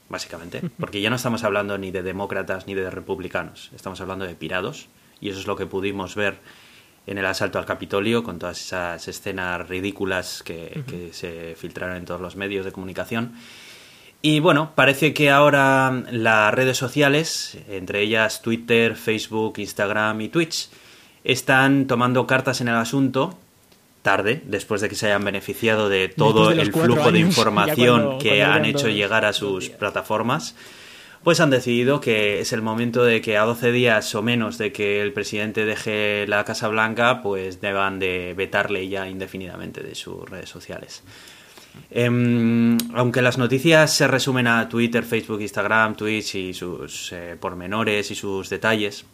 básicamente, porque ya no estamos hablando ni de demócratas ni de republicanos, estamos hablando de pirados y eso es lo que pudimos ver en el asalto al Capitolio con todas esas escenas ridículas que, que se filtraron en todos los medios de comunicación. Y bueno, parece que ahora las redes sociales, entre ellas Twitter, Facebook, Instagram y Twitch, están tomando cartas en el asunto tarde, después de que se hayan beneficiado de todo de el flujo de información cuando- que cuando han hecho llegar a sus plataformas, pues han decidido que es el momento de que a 12 días o menos de que el presidente deje la Casa Blanca, pues deban de vetarle ya indefinidamente de sus redes sociales. Em, aunque las noticias se resumen a Twitter, Facebook, Instagram, Twitch y sus eh, pormenores y sus detalles,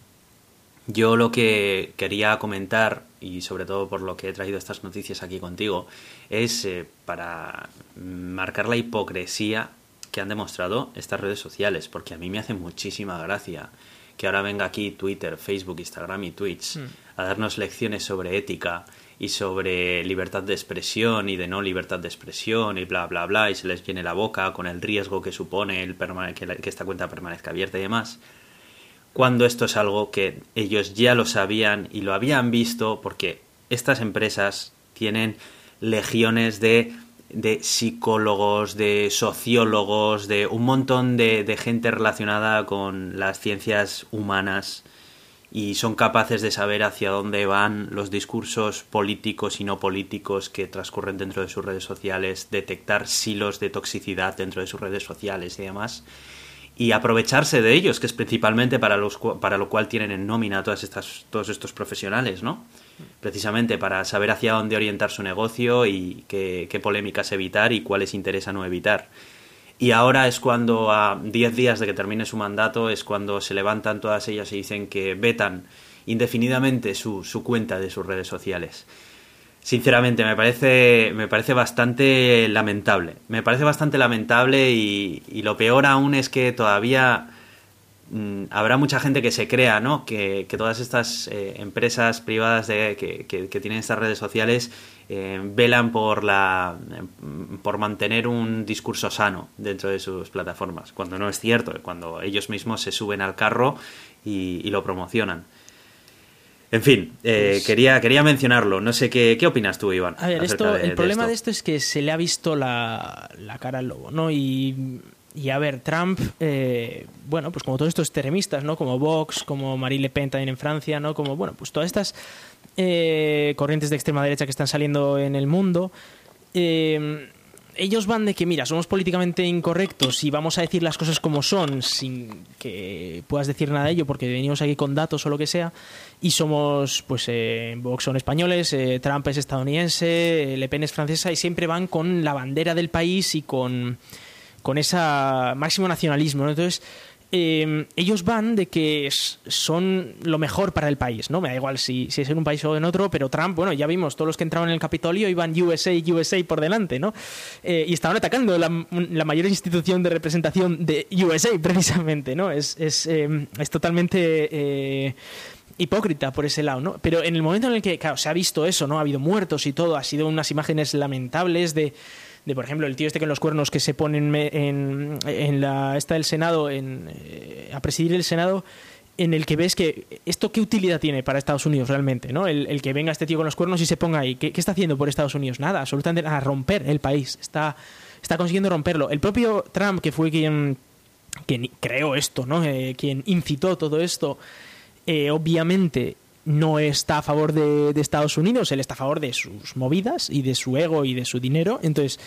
yo lo que quería comentar, y sobre todo por lo que he traído estas noticias aquí contigo, es eh, para marcar la hipocresía que han demostrado estas redes sociales, porque a mí me hace muchísima gracia que ahora venga aquí Twitter, Facebook, Instagram y Twitch a darnos lecciones sobre ética y sobre libertad de expresión y de no libertad de expresión y bla bla bla y se les llene la boca con el riesgo que supone el que esta cuenta permanezca abierta y demás. cuando esto es algo que ellos ya lo sabían y lo habían visto porque estas empresas tienen legiones de, de psicólogos, de sociólogos, de un montón de, de gente relacionada con las ciencias humanas y son capaces de saber hacia dónde van los discursos políticos y no políticos que transcurren dentro de sus redes sociales, detectar silos de toxicidad dentro de sus redes sociales y demás y aprovecharse de ellos, que es principalmente para, los, para lo cual tienen en nómina todas estas, todos estos profesionales, ¿no? Precisamente para saber hacia dónde orientar su negocio y qué, qué polémicas evitar y cuáles interesa no evitar. Y ahora es cuando, a 10 días de que termine su mandato, es cuando se levantan todas ellas y dicen que vetan indefinidamente su, su cuenta de sus redes sociales. Sinceramente, me parece, me parece bastante lamentable. Me parece bastante lamentable y, y lo peor aún es que todavía mm, habrá mucha gente que se crea, ¿no? Que, que todas estas eh, empresas privadas de, que, que, que, tienen estas redes sociales eh, velan por la por mantener un discurso sano dentro de sus plataformas, cuando no es cierto, cuando ellos mismos se suben al carro y, y lo promocionan. En fin, eh, pues... quería, quería mencionarlo. No sé qué, qué opinas tú, Iván. A ver, esto, de, el problema de esto. de esto. es que se le ha visto la, la cara al lobo, ¿no? Y, y a ver, Trump, eh, bueno, pues como todos estos extremistas, ¿no? Como Vox, como Marine Le Pen también en Francia, ¿no? Como, bueno, pues todas estas eh, corrientes de extrema derecha que están saliendo en el mundo. Eh, ellos van de que, mira, somos políticamente incorrectos y vamos a decir las cosas como son sin que puedas decir nada de ello porque venimos aquí con datos o lo que sea y somos, pues, eh, Vox son españoles, eh, Trump es estadounidense, Le Pen es francesa y siempre van con la bandera del país y con, con ese máximo nacionalismo. Entonces eh, ellos van de que son lo mejor para el país, ¿no? Me da igual si, si, es en un país o en otro, pero Trump, bueno, ya vimos, todos los que entraron en el Capitolio iban USA, USA por delante, ¿no? Eh, y estaban atacando la, mayor institución de representación de USA, precisamente, ¿no? Es, es, eh, es totalmente eh, hipócrita por ese lado, ¿no? Pero en el momento en el que, claro, se ha visto eso, ¿no? Ha habido muertos y todo, ha sido unas imágenes lamentables de de por ejemplo el tío este con los cuernos que se ponen en, en la esta del Senado en, eh, a presidir el Senado en el que ves que esto qué utilidad tiene para Estados Unidos realmente, ¿no? El, el que venga este tío con los cuernos y se ponga ahí, ¿qué, ¿qué, está haciendo por Estados Unidos? Nada, absolutamente a romper el país, está, está consiguiendo romperlo. El propio Trump, que fue quien, quien creó esto, ¿no? Eh, quien incitó todo esto, eh, obviamente no está a favor de, Estados Unidos, él está a favor de sus movidas y de su ego y de su dinero. Entonces,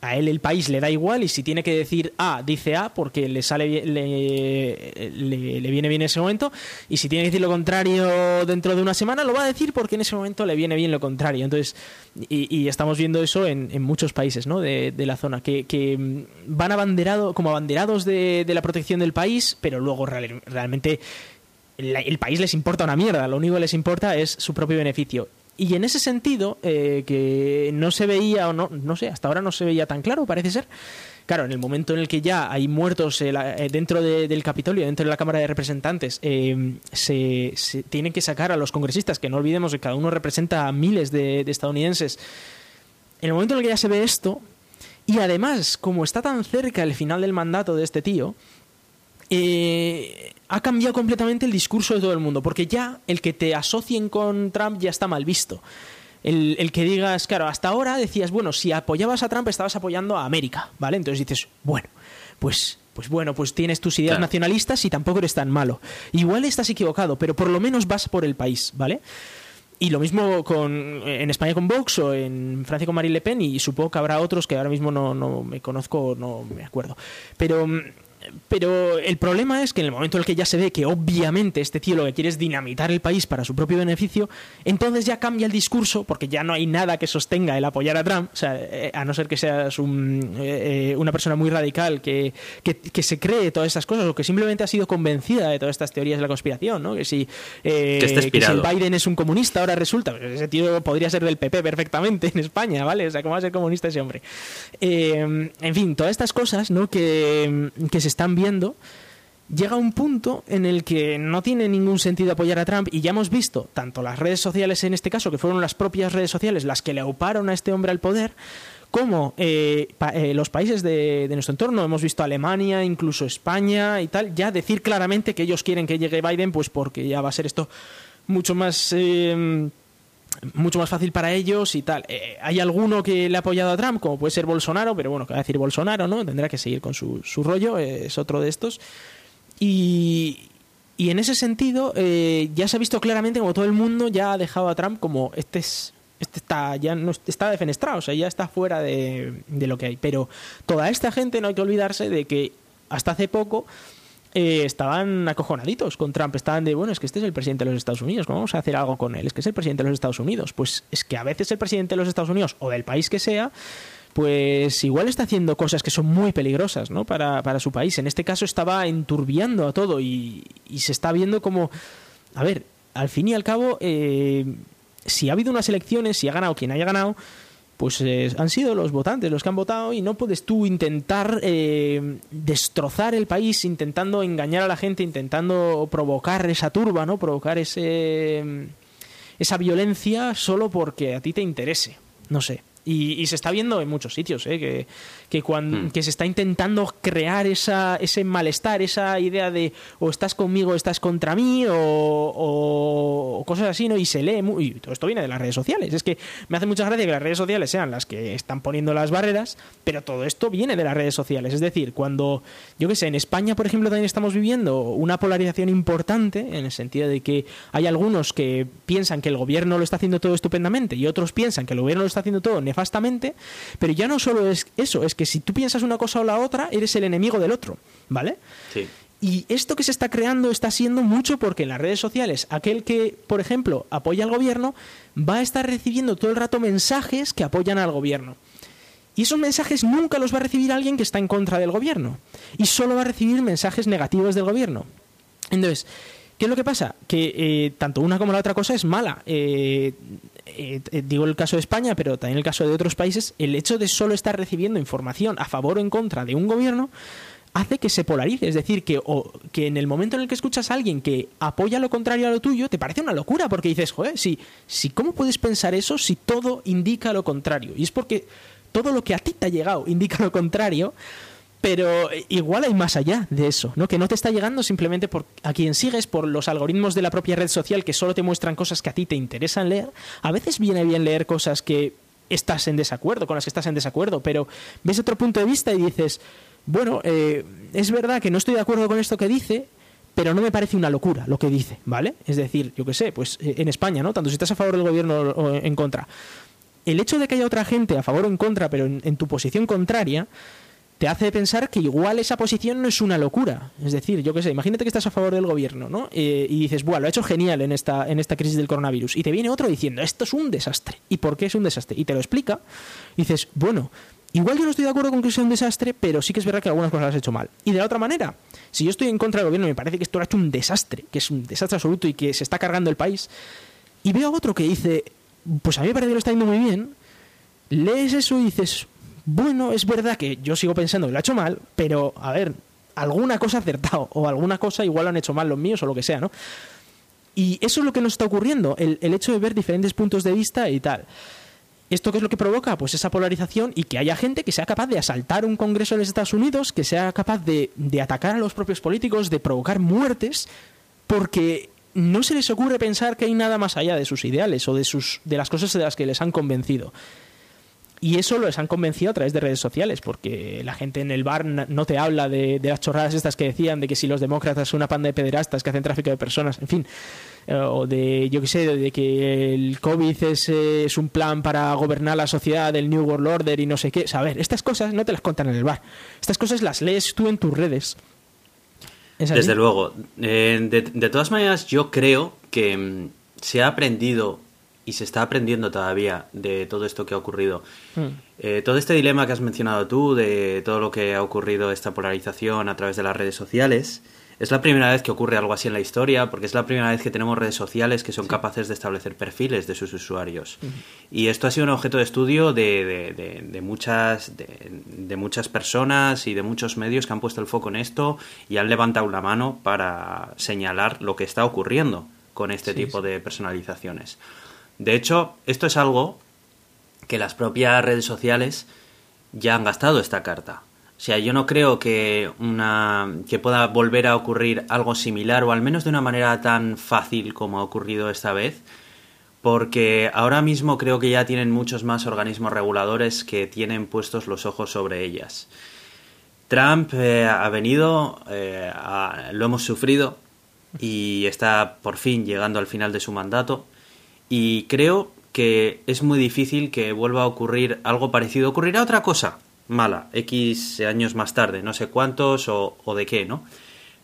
a él el país le da igual y si tiene que decir A, dice A porque le sale le, le, viene bien en ese momento y si tiene que decir lo contrario dentro de una semana lo va a decir porque en ese momento le viene bien lo contrario. Entonces, y, estamos viendo eso en, en muchos países ¿no? de, de, la zona que, que van abanderado, como abanderados de, la protección del país, pero luego real, realmente el, país les importa una mierda, lo único que les importa es su propio beneficio y en ese sentido, eh, que no se veía, o no, no sé, hasta ahora no se veía tan claro, parece ser. Claro, en el momento en el que ya hay muertos eh, eh, dentro de, del Capitolio, dentro de la Cámara de Representantes, se, se, tienen que sacar a los congresistas, que no olvidemos que cada uno representa a miles de, de estadounidenses. En el momento en el que ya se ve esto, y además, como está tan cerca el final del mandato de este tío, eh, ha cambiado completamente el discurso de todo el mundo, porque ya el que te asocien con Trump ya está mal visto. El, el, que digas, claro, hasta ahora decías, bueno, si apoyabas a Trump estabas apoyando a América, ¿vale? Entonces dices, bueno, pues pues bueno, pues tienes tus ideas claro. nacionalistas y tampoco eres tan malo. Igual estás equivocado, pero por lo menos vas por el país, ¿vale? Y lo mismo con, en España con Vox o en Francia con Marine Le Pen y supongo que habrá otros que ahora mismo no, no me conozco, no me acuerdo. Pero pero el problema es que en el momento en el que ya se ve que obviamente este tío lo que quiere es dinamitar el país para su propio beneficio, entonces ya cambia el discurso porque ya no hay nada que sostenga el apoyar a Trump, o sea, eh, a no ser que seas un, eh, una persona muy radical que, que, que, se cree todas estas cosas o que simplemente ha sido convencida de todas estas teorías de la conspiración, ¿no? Que si, eh, que, que si el Biden es un comunista ahora resulta, pues ese tío podría ser del PP perfectamente en España, ¿vale? O sea, ¿cómo va a ser comunista ese hombre? Eh, en fin, todas estas cosas, ¿no? Que, que se están viendo, llega un punto en el que no tiene ningún sentido apoyar a Trump. Y ya hemos visto tanto las redes sociales en este caso, que fueron las propias redes sociales las que le auparon a este hombre al poder, cómo eh, eh, los países de, nuestro entorno, hemos visto Alemania, incluso España y tal, ya decir claramente que ellos quieren que llegue Biden, pues porque ya va a ser esto mucho más... mucho más fácil para ellos y tal. hay alguno que le ha apoyado a Trump, como puede ser Bolsonaro, pero bueno, que va a decir Bolsonaro, ¿no? Tendrá que seguir con su, su rollo, es otro de estos. Y, y en ese sentido, eh, ya se ha visto claramente como todo el mundo ya ha dejado a Trump como este es. Este está ya no está defenestrado, o sea, ya está fuera de, lo que hay. Pero toda esta gente no hay que olvidarse de que hasta hace poco eh, estaban acojonaditos con Trump. Estaban de, bueno, es que este es el presidente de los Estados Unidos, ¿cómo vamos a hacer algo con él? Es que es el presidente de los Estados Unidos. Pues es que a veces el presidente de los Estados Unidos o del país que sea pues igual está haciendo cosas que son muy peligrosas ¿no? para, para su país. En este caso estaba enturbiando a todo y, se está viendo como... A ver, al fin y al cabo, eh, si ha habido unas elecciones, si ha ganado quien haya ganado, pues eh, han sido los votantes los que han votado y no puedes tú intentar eh, destrozar el país intentando engañar a la gente, intentando provocar esa turba, ¿no? Provocar ese esa violencia solo porque a ti te interese. No sé. Y, se está viendo en muchos sitios, ¿eh? que, que, cuando, hmm. que se está intentando crear esa, ese malestar, esa idea de o estás conmigo o estás contra mí o, o, cosas así, ¿no? Y se lee, muy, y todo esto viene de las redes sociales. Es que me hace mucha gracia que las redes sociales sean las que están poniendo las barreras, pero todo esto viene de las redes sociales. Es decir, cuando, yo qué sé, en España, por ejemplo, también estamos viviendo una polarización importante, en el sentido de que hay algunos que piensan que el gobierno lo está haciendo todo estupendamente y otros piensan que el gobierno lo está haciendo todo nefastamente, pero ya no solo es eso, es que si tú piensas una cosa o la otra, eres el enemigo del otro, ¿vale? Sí. Y esto que se está creando está siendo mucho porque en las redes sociales, aquel que, por ejemplo, apoya al gobierno, va a estar recibiendo todo el rato mensajes que apoyan al gobierno. Y esos mensajes nunca los va a recibir alguien que está en contra del gobierno. Y solo va a recibir mensajes negativos del gobierno. Entonces, ¿qué es lo que pasa? Que eh, tanto una como la otra cosa es mala. Eh, eh, eh, digo el caso de España, pero también el caso de otros países, el hecho de solo estar recibiendo información a favor o en contra de un gobierno hace que se polarice. Es decir, que, o, que en el momento en el que escuchas a alguien que apoya lo contrario a lo tuyo, te parece una locura, porque dices, joder, si, si ¿cómo puedes pensar eso si todo indica lo contrario? Y es porque todo lo que a ti te ha llegado indica lo contrario pero igual hay más allá de eso, ¿no? Que no te está llegando simplemente por a quien sigues, por los algoritmos de la propia red social que solo te muestran cosas que a ti te interesan leer. A veces viene bien leer cosas que estás en desacuerdo, con las que estás en desacuerdo, pero ves otro punto de vista y dices, bueno, eh, es verdad que no estoy de acuerdo con esto que dice, pero no me parece una locura lo que dice, ¿vale? Es decir, yo qué sé, pues eh, en España, ¿no? Tanto si estás a favor del gobierno o en contra. El hecho de que haya otra gente a favor o en contra, pero en tu posición contraria, te hace pensar que igual esa posición no es una locura. Es decir, yo qué sé, imagínate que estás a favor del gobierno, ¿no? Eh, y dices, bueno, lo ha hecho genial en esta, en esta crisis del coronavirus. Y te viene otro diciendo, esto es un desastre. ¿Y por qué es un desastre? Y te lo explica. Y dices, bueno, igual yo no estoy de acuerdo con que sea un desastre, pero sí que es verdad que algunas cosas las has hecho mal. Y de la otra manera, si yo estoy en contra del gobierno y me parece que esto lo ha hecho un desastre, que es un desastre absoluto y que se está cargando el país, y veo a otro que dice, pues a mí me parece que lo está yendo muy bien, lees eso y dices, bueno, es verdad que yo sigo pensando que lo ha hecho mal, pero a ver, alguna cosa ha acertado o alguna cosa igual lo han hecho mal los míos o lo que sea, ¿no? Y eso es lo que nos está ocurriendo, el, hecho de ver diferentes puntos de vista y tal. ¿Esto qué es lo que provoca? Pues esa polarización y que haya gente que sea capaz de asaltar un Congreso de los Estados Unidos, que sea capaz de, de atacar a los propios políticos, de provocar muertes, porque no se les ocurre pensar que hay nada más allá de sus ideales o de, sus, de las cosas de las que les han convencido. Y eso los han convencido a través de redes sociales, porque la gente en el bar no te habla de, las chorradas estas que decían, de que si los demócratas son una panda de pederastas que hacen tráfico de personas, en fin, eh, o de, yo qué sé, de que el COVID es, es, un plan para gobernar la sociedad del New World Order y no sé qué. O estas cosas no te las contan en el bar. Estas cosas las lees tú en tus redes. Desde luego. Eh, de, de todas maneras, yo creo que mm, se ha aprendido y se está aprendiendo todavía de todo esto que ha ocurrido. Hmm. Eh, todo este dilema que has mencionado tú, de todo lo que ha ocurrido, esta polarización a través de las redes sociales, es la primera vez que ocurre algo así en la historia, porque es la primera vez que tenemos redes sociales que son capaces de establecer perfiles de sus usuarios. Y esto ha sido un objeto de estudio de, de, muchas, de, muchas personas y de muchos medios que han puesto el foco en esto y han levantado la mano para señalar lo que está ocurriendo con este tipo de personalizaciones. De hecho, esto es algo que las propias redes sociales ya han gastado esta carta. O sea, yo no creo que una que pueda volver a ocurrir algo similar o al menos de una manera tan fácil como ha ocurrido esta vez, porque ahora mismo creo que ya tienen muchos más organismos reguladores que tienen puestos los ojos sobre ellas. Trump eh, ha venido, eh, lo hemos sufrido y está por fin llegando al final de su mandato y creo que es muy difícil que vuelva a ocurrir algo parecido. Ocurrirá otra cosa mala, X años más tarde, no sé cuántos o, o de qué, ¿no?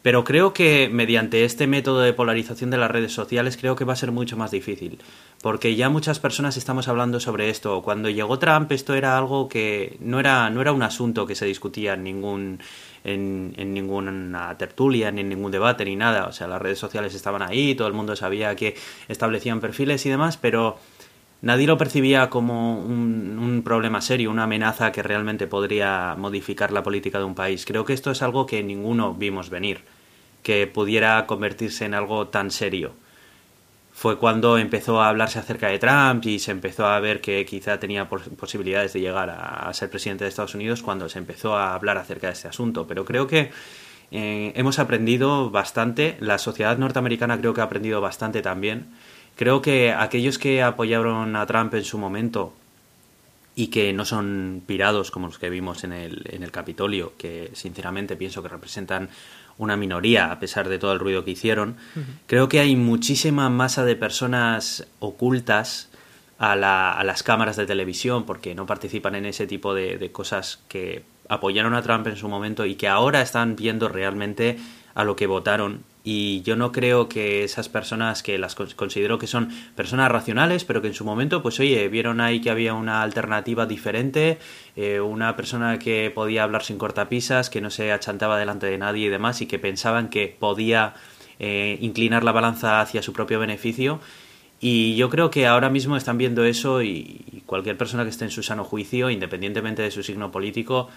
Pero creo que mediante este método de polarización de las redes sociales creo que va a ser mucho más difícil. Porque ya muchas personas estamos hablando sobre esto. Cuando llegó Trump esto era algo que no era, no era un asunto que se discutía en ningún, en, en, ninguna tertulia, ni en ningún debate, ni nada. O sea, las redes sociales estaban ahí, todo el mundo sabía que establecían perfiles y demás, pero nadie lo percibía como un, un, problema serio, una amenaza que realmente podría modificar la política de un país. Creo que esto es algo que ninguno vimos venir, que pudiera convertirse en algo tan serio. Fue cuando empezó a hablarse acerca de Trump y se empezó a ver que quizá tenía posibilidades de llegar a, ser presidente de Estados Unidos cuando se empezó a hablar acerca de este asunto. Pero creo que eh, hemos aprendido bastante, la sociedad norteamericana creo que ha aprendido bastante también Creo que aquellos que apoyaron a Trump en su momento y que no son pirados como los que vimos en el, en el Capitolio, que sinceramente pienso que representan una minoría a pesar de todo el ruido que hicieron, uh -huh. creo que hay muchísima masa de personas ocultas a, la, a, las cámaras de televisión porque no participan en ese tipo de, de cosas que apoyaron a Trump en su momento y que ahora están viendo realmente a lo que votaron y yo no creo que esas personas que las considero que son personas racionales, pero que en su momento, pues oye, vieron ahí que había una alternativa diferente, eh, una persona que podía hablar sin cortapisas, que no se achantaba delante de nadie y demás, y que pensaban que podía eh, inclinar la balanza hacia su propio beneficio. Y yo creo que ahora mismo están viendo eso y cualquier persona que esté en su sano juicio, independientemente de su signo político,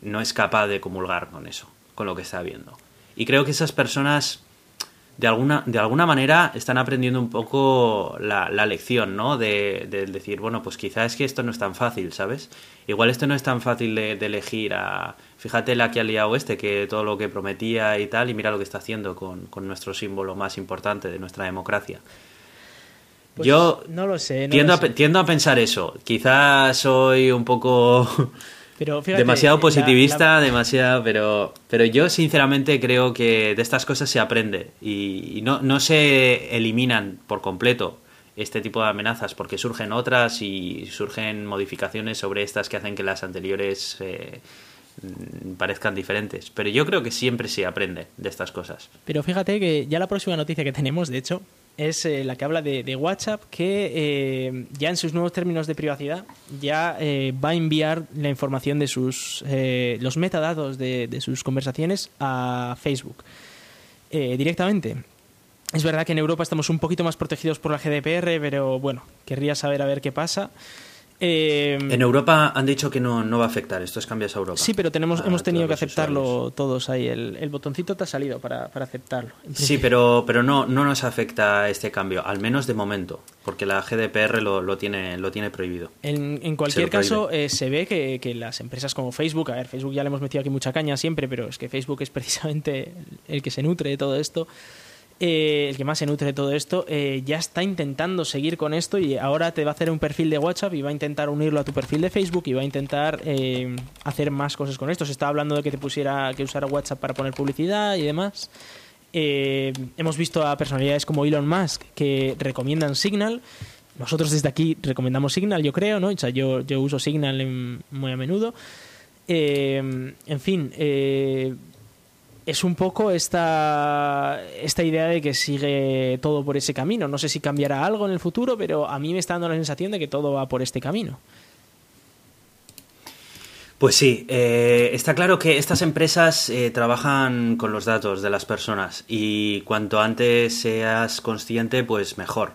no es capaz de comulgar con eso, con lo que está viendo. Y creo que esas personas de alguna, de alguna manera están aprendiendo un poco la, la lección, ¿no? De, de, decir, bueno, pues quizás es que esto no es tan fácil, ¿sabes? Igual esto no es tan fácil de, de, elegir a... Fíjate la que ha liado este, que todo lo que prometía y tal, y mira lo que está haciendo con, con nuestro símbolo más importante de nuestra democracia. Pues Yo no lo sé, no tiendo, lo sé. A, tiendo a pensar eso. Quizás soy un poco... Pero fíjate, demasiado positivista, la, la... demasiado, pero, pero yo sinceramente creo que de estas cosas se aprende y, y no, no se eliminan por completo este tipo de amenazas porque surgen otras y surgen modificaciones sobre estas que hacen que las anteriores eh, parezcan diferentes. Pero yo creo que siempre se aprende de estas cosas. Pero fíjate que ya la próxima noticia que tenemos, de hecho, es eh, la que habla de, WhatsApp, que eh, ya en sus nuevos términos de privacidad ya eh, va a enviar la información de sus eh, los metadatos de, de, sus conversaciones a Facebook directamente. Es verdad que en Europa estamos un poquito más protegidos por la GDPR, pero bueno, querría saber a ver qué pasa. Eh, en Europa han dicho que no, no, va a afectar, esto es cambios a Europa. Sí, pero tenemos, hemos tenido que aceptarlo usuarios. todos ahí. El, el, botoncito te ha salido para, para aceptarlo. Sí, pero, pero no, no nos afecta este cambio, al menos de momento, porque la GDPR lo, lo, tiene, lo tiene prohibido. En, en cualquier caso, eh, se ve que, que, las empresas como Facebook, a ver, Facebook ya le hemos metido aquí mucha caña siempre, pero es que Facebook es precisamente el que se nutre de todo esto eh, el que más se nutre de todo esto, eh, ya está intentando seguir con esto y ahora te va a hacer un perfil de WhatsApp y va a intentar unirlo a tu perfil de Facebook y va a intentar eh, hacer más cosas con esto. Se está hablando de que te pusiera que usara WhatsApp para poner publicidad y demás. Hemos visto a personalidades como Elon Musk que recomiendan Signal. Nosotros desde aquí recomendamos Signal, yo creo, ¿no? O yo, uso Signal muy a menudo. En fin, es un poco esta, esta idea de que sigue todo por ese camino. No sé si cambiará algo en el futuro, pero a mí me está dando la sensación de que todo va por este camino. Pues sí, eh, está claro que estas empresas eh, trabajan con los datos de las personas y cuanto antes seas consciente, pues mejor.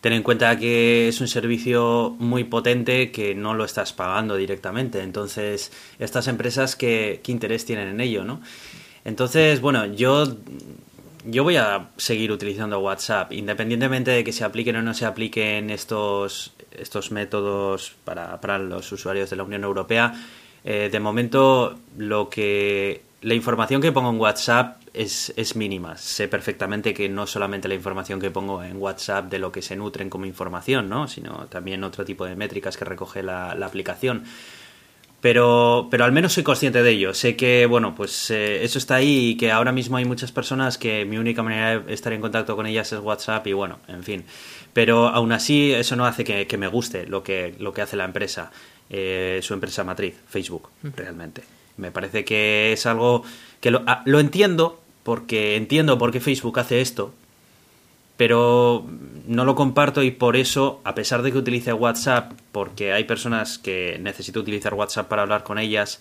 Ten en cuenta que es un servicio muy potente que no lo estás pagando directamente. Entonces, estas empresas, ¿qué, qué interés tienen en ello? ¿no? Entonces, bueno, yo, yo voy a seguir utilizando WhatsApp, independientemente de que se apliquen o no se apliquen estos, estos métodos para, para los usuarios de la Unión Europea, eh, de momento lo que la información que pongo en WhatsApp es, es, mínima. Sé perfectamente que no solamente la información que pongo en WhatsApp de lo que se nutren como información, ¿no? sino también otro tipo de métricas que recoge la, la aplicación. Pero, pero al menos soy consciente de ello. Sé que, bueno, pues eh, eso está ahí y que ahora mismo hay muchas personas que mi única manera de estar en contacto con ellas es WhatsApp y bueno, en fin. Pero aún así eso no hace que, que me guste lo que, lo que hace la empresa, eh, su empresa matriz, Facebook, realmente. Me parece que es algo que lo, ah, lo entiendo, porque entiendo por qué Facebook hace esto, pero no lo comparto y por eso, a pesar de que utilice WhatsApp, porque hay personas que necesito utilizar WhatsApp para hablar con ellas,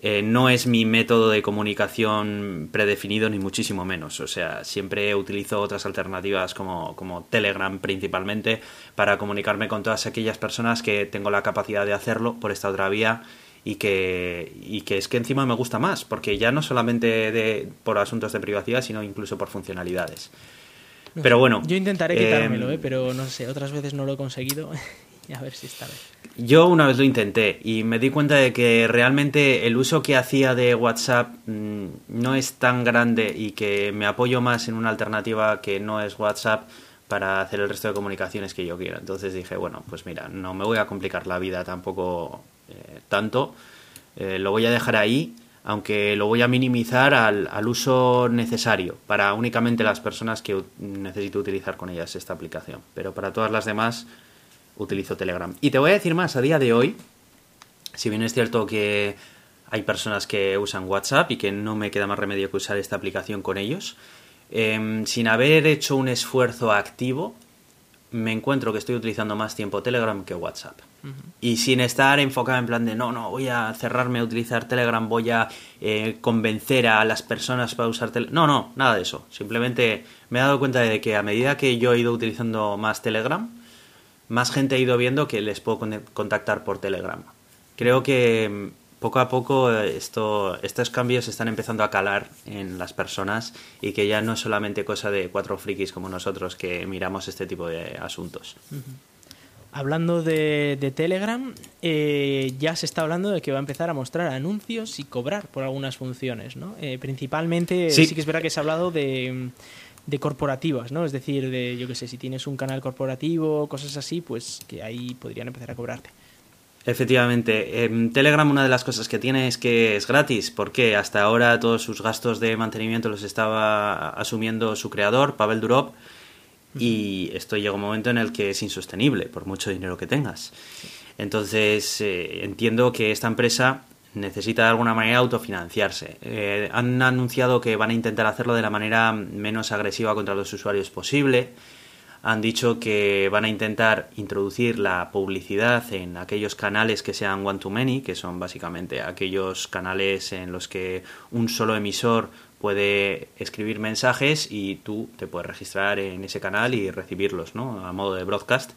eh, no es mi método de comunicación predefinido ni muchísimo menos. O sea, siempre utilizo otras alternativas como, como Telegram principalmente para comunicarme con todas aquellas personas que tengo la capacidad de hacerlo por esta otra vía y que, y que es que encima me gusta más, porque ya no solamente de, por asuntos de privacidad, sino incluso por funcionalidades. Pero bueno. Yo intentaré quitármelo, eh, pero no sé, otras veces no lo he conseguido. a ver si esta vez. Yo una vez lo intenté y me di cuenta de que realmente el uso que hacía de WhatsApp mmm, no es tan grande y que me apoyo más en una alternativa que no es WhatsApp para hacer el resto de comunicaciones que yo quiero. Entonces dije, bueno, pues mira, no me voy a complicar la vida tampoco eh, tanto. Eh, lo voy a dejar ahí aunque lo voy a minimizar al, uso necesario para únicamente las personas que necesito utilizar con ellas esta aplicación. Pero para todas las demás utilizo Telegram. Y te voy a decir más, a día de hoy, si bien es cierto que hay personas que usan WhatsApp y que no me queda más remedio que usar esta aplicación con ellos, eh, sin haber hecho un esfuerzo activo, me encuentro que estoy utilizando más tiempo Telegram que WhatsApp. Uh -huh. Y sin estar enfocado en plan de no, no, voy a cerrarme a utilizar Telegram, voy a eh, convencer a las personas para usar Telegram. No, no, nada de eso. Simplemente me he dado cuenta de que a medida que yo he ido utilizando más Telegram, más gente ha ido viendo que les puedo contactar por Telegram. Creo que poco a poco esto, estos cambios están empezando a calar en las personas y que ya no es solamente cosa de cuatro frikis como nosotros que miramos este tipo de asuntos. Uh -huh. Hablando de, de Telegram, eh, ya se está hablando de que va a empezar a mostrar anuncios y cobrar por algunas funciones, ¿no? Eh, principalmente sí. sí. que es verdad que se ha hablado de, de corporativas, ¿no? Es decir, de, yo qué sé, si tienes un canal corporativo, cosas así, pues que ahí podrían empezar a cobrarte. Efectivamente, en Telegram una de las cosas que tiene es que es gratis, porque hasta ahora todos sus gastos de mantenimiento los estaba asumiendo su creador, Pavel Durov, y esto llega un momento en el que es insostenible, por mucho dinero que tengas. Entonces, eh, entiendo que esta empresa necesita de alguna manera autofinanciarse. Eh, han anunciado que van a intentar hacerlo de la manera menos agresiva contra los usuarios posible han dicho que van a intentar introducir la publicidad en aquellos canales que sean one to many, que son básicamente aquellos canales en los que un solo emisor puede escribir mensajes y tú te puedes registrar en ese canal y recibirlos. A modo de broadcast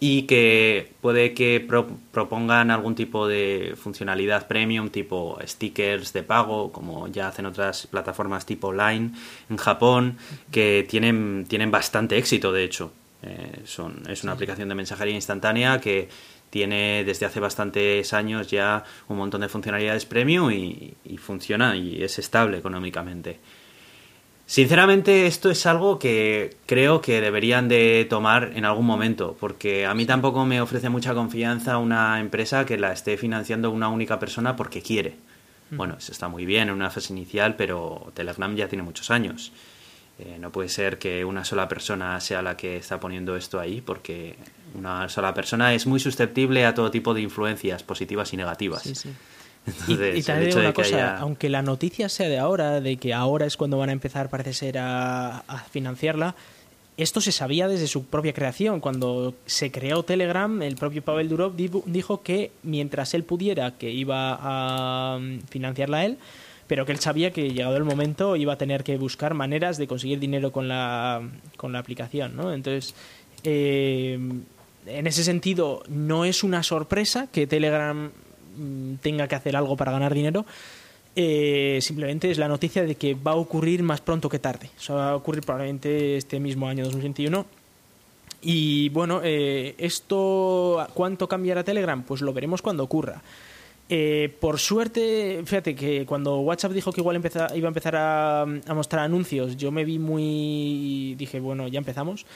y que puede que pro propongan algún tipo de funcionalidad premium tipo stickers de pago como ya hacen otras plataformas tipo Line en Japón que tienen, tienen bastante éxito de hecho. Eh, son, es una aplicación de mensajería instantánea que tiene desde hace bastantes años ya un montón de funcionalidades premium y, y funciona y es estable económicamente Sinceramente esto es algo que creo que deberían de tomar en algún momento, porque a mí tampoco me ofrece mucha confianza una empresa que la esté financiando una única persona porque quiere. Bueno, eso está muy bien en una fase inicial, pero Telegram ya tiene muchos años. Eh, no puede ser que una sola persona sea la que está poniendo esto ahí, porque una sola persona es muy susceptible a todo tipo de influencias positivas y negativas. Sí, sí. Entonces, y, y también digo una cosa, haya... aunque la noticia sea de ahora, de que ahora es cuando van a empezar, parece ser, a, a, financiarla, esto se sabía desde su propia creación. Cuando se creó Telegram, el propio Pavel Durov dijo que mientras él pudiera, que iba a mm, financiarla él, pero que él sabía que llegado el momento iba a tener que buscar maneras de conseguir dinero con la, con la aplicación, ¿no? Entonces, eh, en ese sentido, no es una sorpresa que Telegram tenga que hacer algo para ganar dinero. Eh, simplemente es la noticia de que va a ocurrir más pronto que tarde. O sea, va a ocurrir probablemente este mismo año 2021. Y bueno, eh, ¿esto cuánto cambiará Telegram? Pues lo veremos cuando ocurra. Eh, por suerte, fíjate que cuando WhatsApp dijo que igual iba a empezar a, a, mostrar anuncios, yo me vi muy. dije, bueno, ya empezamos.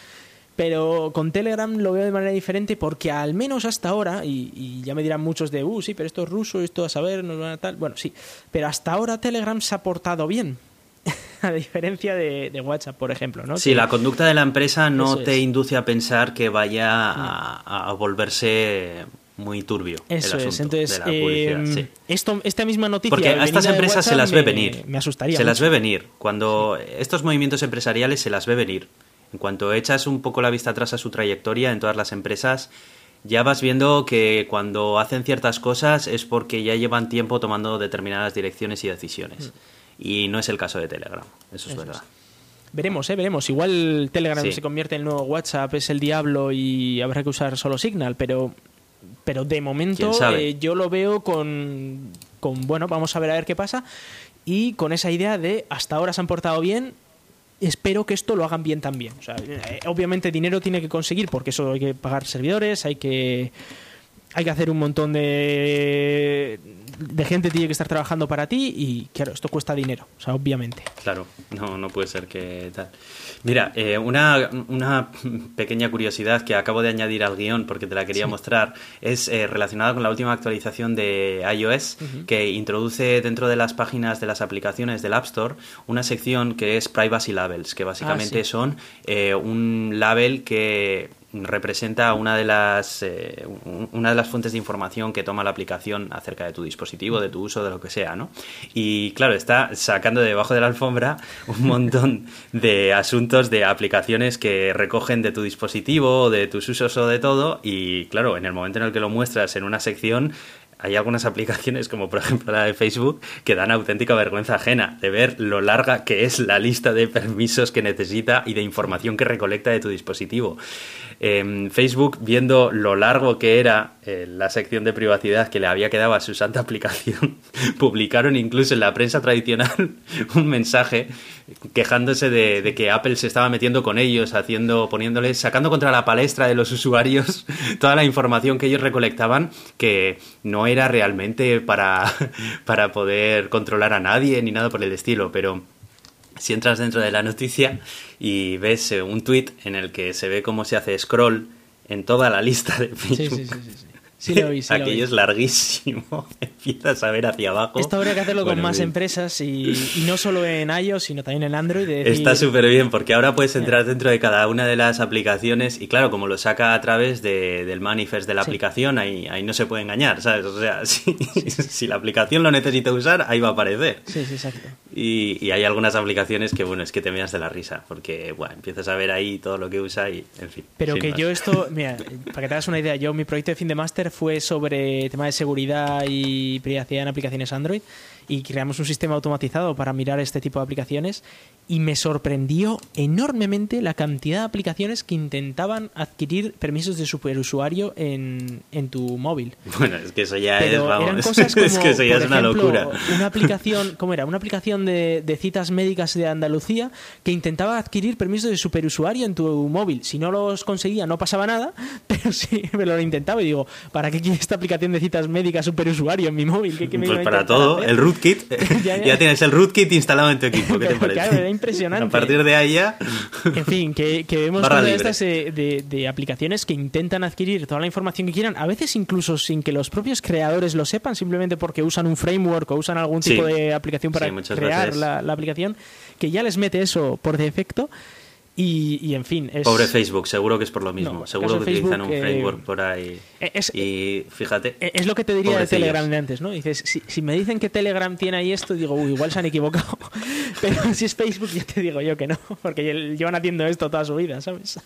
Pero con Telegram lo veo de manera diferente porque al menos hasta ahora, y, ya me dirán muchos de, uh, sí, pero esto es ruso, esto a saber, no van a tal. Bueno, sí, pero hasta ahora Telegram se ha portado bien. a diferencia de, WhatsApp, por ejemplo. ¿no? Sí, la conducta de la empresa no te induce a pensar que vaya a, volverse muy turbio. Eso es, entonces, eh, esto, esta misma noticia. Porque a estas empresas se las ve venir. Me asustaría. Se las ve venir. Cuando estos movimientos empresariales se las ve venir. En cuanto echas un poco la vista atrás a su trayectoria en todas las empresas, ya vas viendo que cuando hacen ciertas cosas es porque ya llevan tiempo tomando determinadas direcciones y decisiones. Mm. Y no es el caso de Telegram, eso es verdad. Veremos, ¿eh? veremos. Igual Telegram se convierte en el nuevo WhatsApp, es el diablo y habrá que usar solo Signal, pero, pero de momento eh, yo lo veo con, con, bueno, vamos a ver a ver qué pasa y con esa idea de hasta ahora se han portado bien, espero que esto lo hagan bien también. O sea, eh, obviamente dinero tiene que conseguir porque eso hay que pagar servidores, hay que hay que hacer un montón de, de gente tiene que estar trabajando para ti y claro, esto cuesta dinero, o sea, obviamente. Claro, no, no puede ser que tal. Mira, eh, una, una, pequeña curiosidad que acabo de añadir al guion porque te la quería mostrar es eh, relacionada con la última actualización de iOS que introduce dentro de las páginas de las aplicaciones del App Store una sección que es Privacy Labels, que básicamente ah, son eh, un label que representa una de las eh, una de las fuentes de información que toma la aplicación acerca de tu dispositivo, de tu uso, de lo que sea, ¿no? Y claro, está sacando de debajo de la alfombra un montón de asuntos de aplicaciones que recogen de tu dispositivo, de tus usos o de todo y claro, en el momento en el que lo muestras en una sección hay algunas aplicaciones, como por ejemplo la de Facebook, que dan auténtica vergüenza ajena de ver lo larga que es la lista de permisos que necesita y de información que recolecta de tu dispositivo. Facebook, viendo lo largo que era eh, la sección de privacidad que le había quedado a su santa aplicación, publicaron incluso en la prensa tradicional un mensaje quejándose de, que Apple se estaba metiendo con ellos, haciendo, poniéndoles, sacando contra la palestra de los usuarios toda la información que ellos recolectaban, que no era realmente para, para poder controlar a nadie ni nada por el estilo, pero si entras dentro de la noticia y ves eh, un tweet en el que se ve cómo se hace scroll en toda la lista de Facebook. Sí, sí, sí, Sí lo vi, Aquello es larguísimo. Empiezas a ver hacia abajo. Esto habría que hacerlo con más empresas y, no solo en iOS, sino también en Android. Está súper bien porque ahora puedes entrar dentro de cada una de las aplicaciones y claro, como lo saca a través del manifest de la aplicación, ahí, ahí no se puede engañar, ¿sabes? O sea, si, si, la aplicación lo necesita usar, ahí va a aparecer. Sí, sí, exacto. Y, y, hay algunas aplicaciones que, bueno, es que te miras de la risa porque, bueno, empiezas a ver ahí todo lo que usa y, en fin. Pero que yo esto, mira, para que te hagas una idea, yo mi proyecto de fin de máster fue sobre tema de seguridad y privacidad en aplicaciones Android y creamos un sistema automatizado para mirar este tipo de aplicaciones y me sorprendió enormemente la cantidad de aplicaciones que intentaban adquirir permisos de superusuario en, en tu móvil. Bueno, es que eso ya es, vamos, cosas como, es que eso ya es una locura. Una aplicación, ¿cómo era? Una aplicación de, de, citas médicas de Andalucía que intentaba adquirir permisos de superusuario en tu móvil. Si no los conseguía no pasaba nada, pero sí me lo intentaba y digo, ¿para qué quiere esta aplicación de citas médicas superusuario en mi móvil? ¿Qué, pues para todo, el root rootkit. ya, tienes el rootkit instalado en tu equipo. ¿Qué te parece? Claro, era impresionante. A partir de ahí ya. En fin, que, vemos todas estas eh, de, de, aplicaciones que intentan adquirir toda la información que quieran, a veces incluso sin que los propios creadores lo sepan, simplemente porque usan un framework o usan algún tipo de aplicación para crear la, la aplicación, que ya les mete eso por defecto. Y, en fin. Es... Pobre Facebook, seguro que es por lo mismo. seguro que utilizan un framework por ahí. Eh, y fíjate. Eh, es lo que te diría de Telegram de antes, ¿no? Dices, si, me dicen que Telegram tiene ahí esto, digo, uy, igual se han equivocado. Pero si es Facebook, ya te digo yo que no, porque llevan haciendo esto toda su vida, ¿sabes?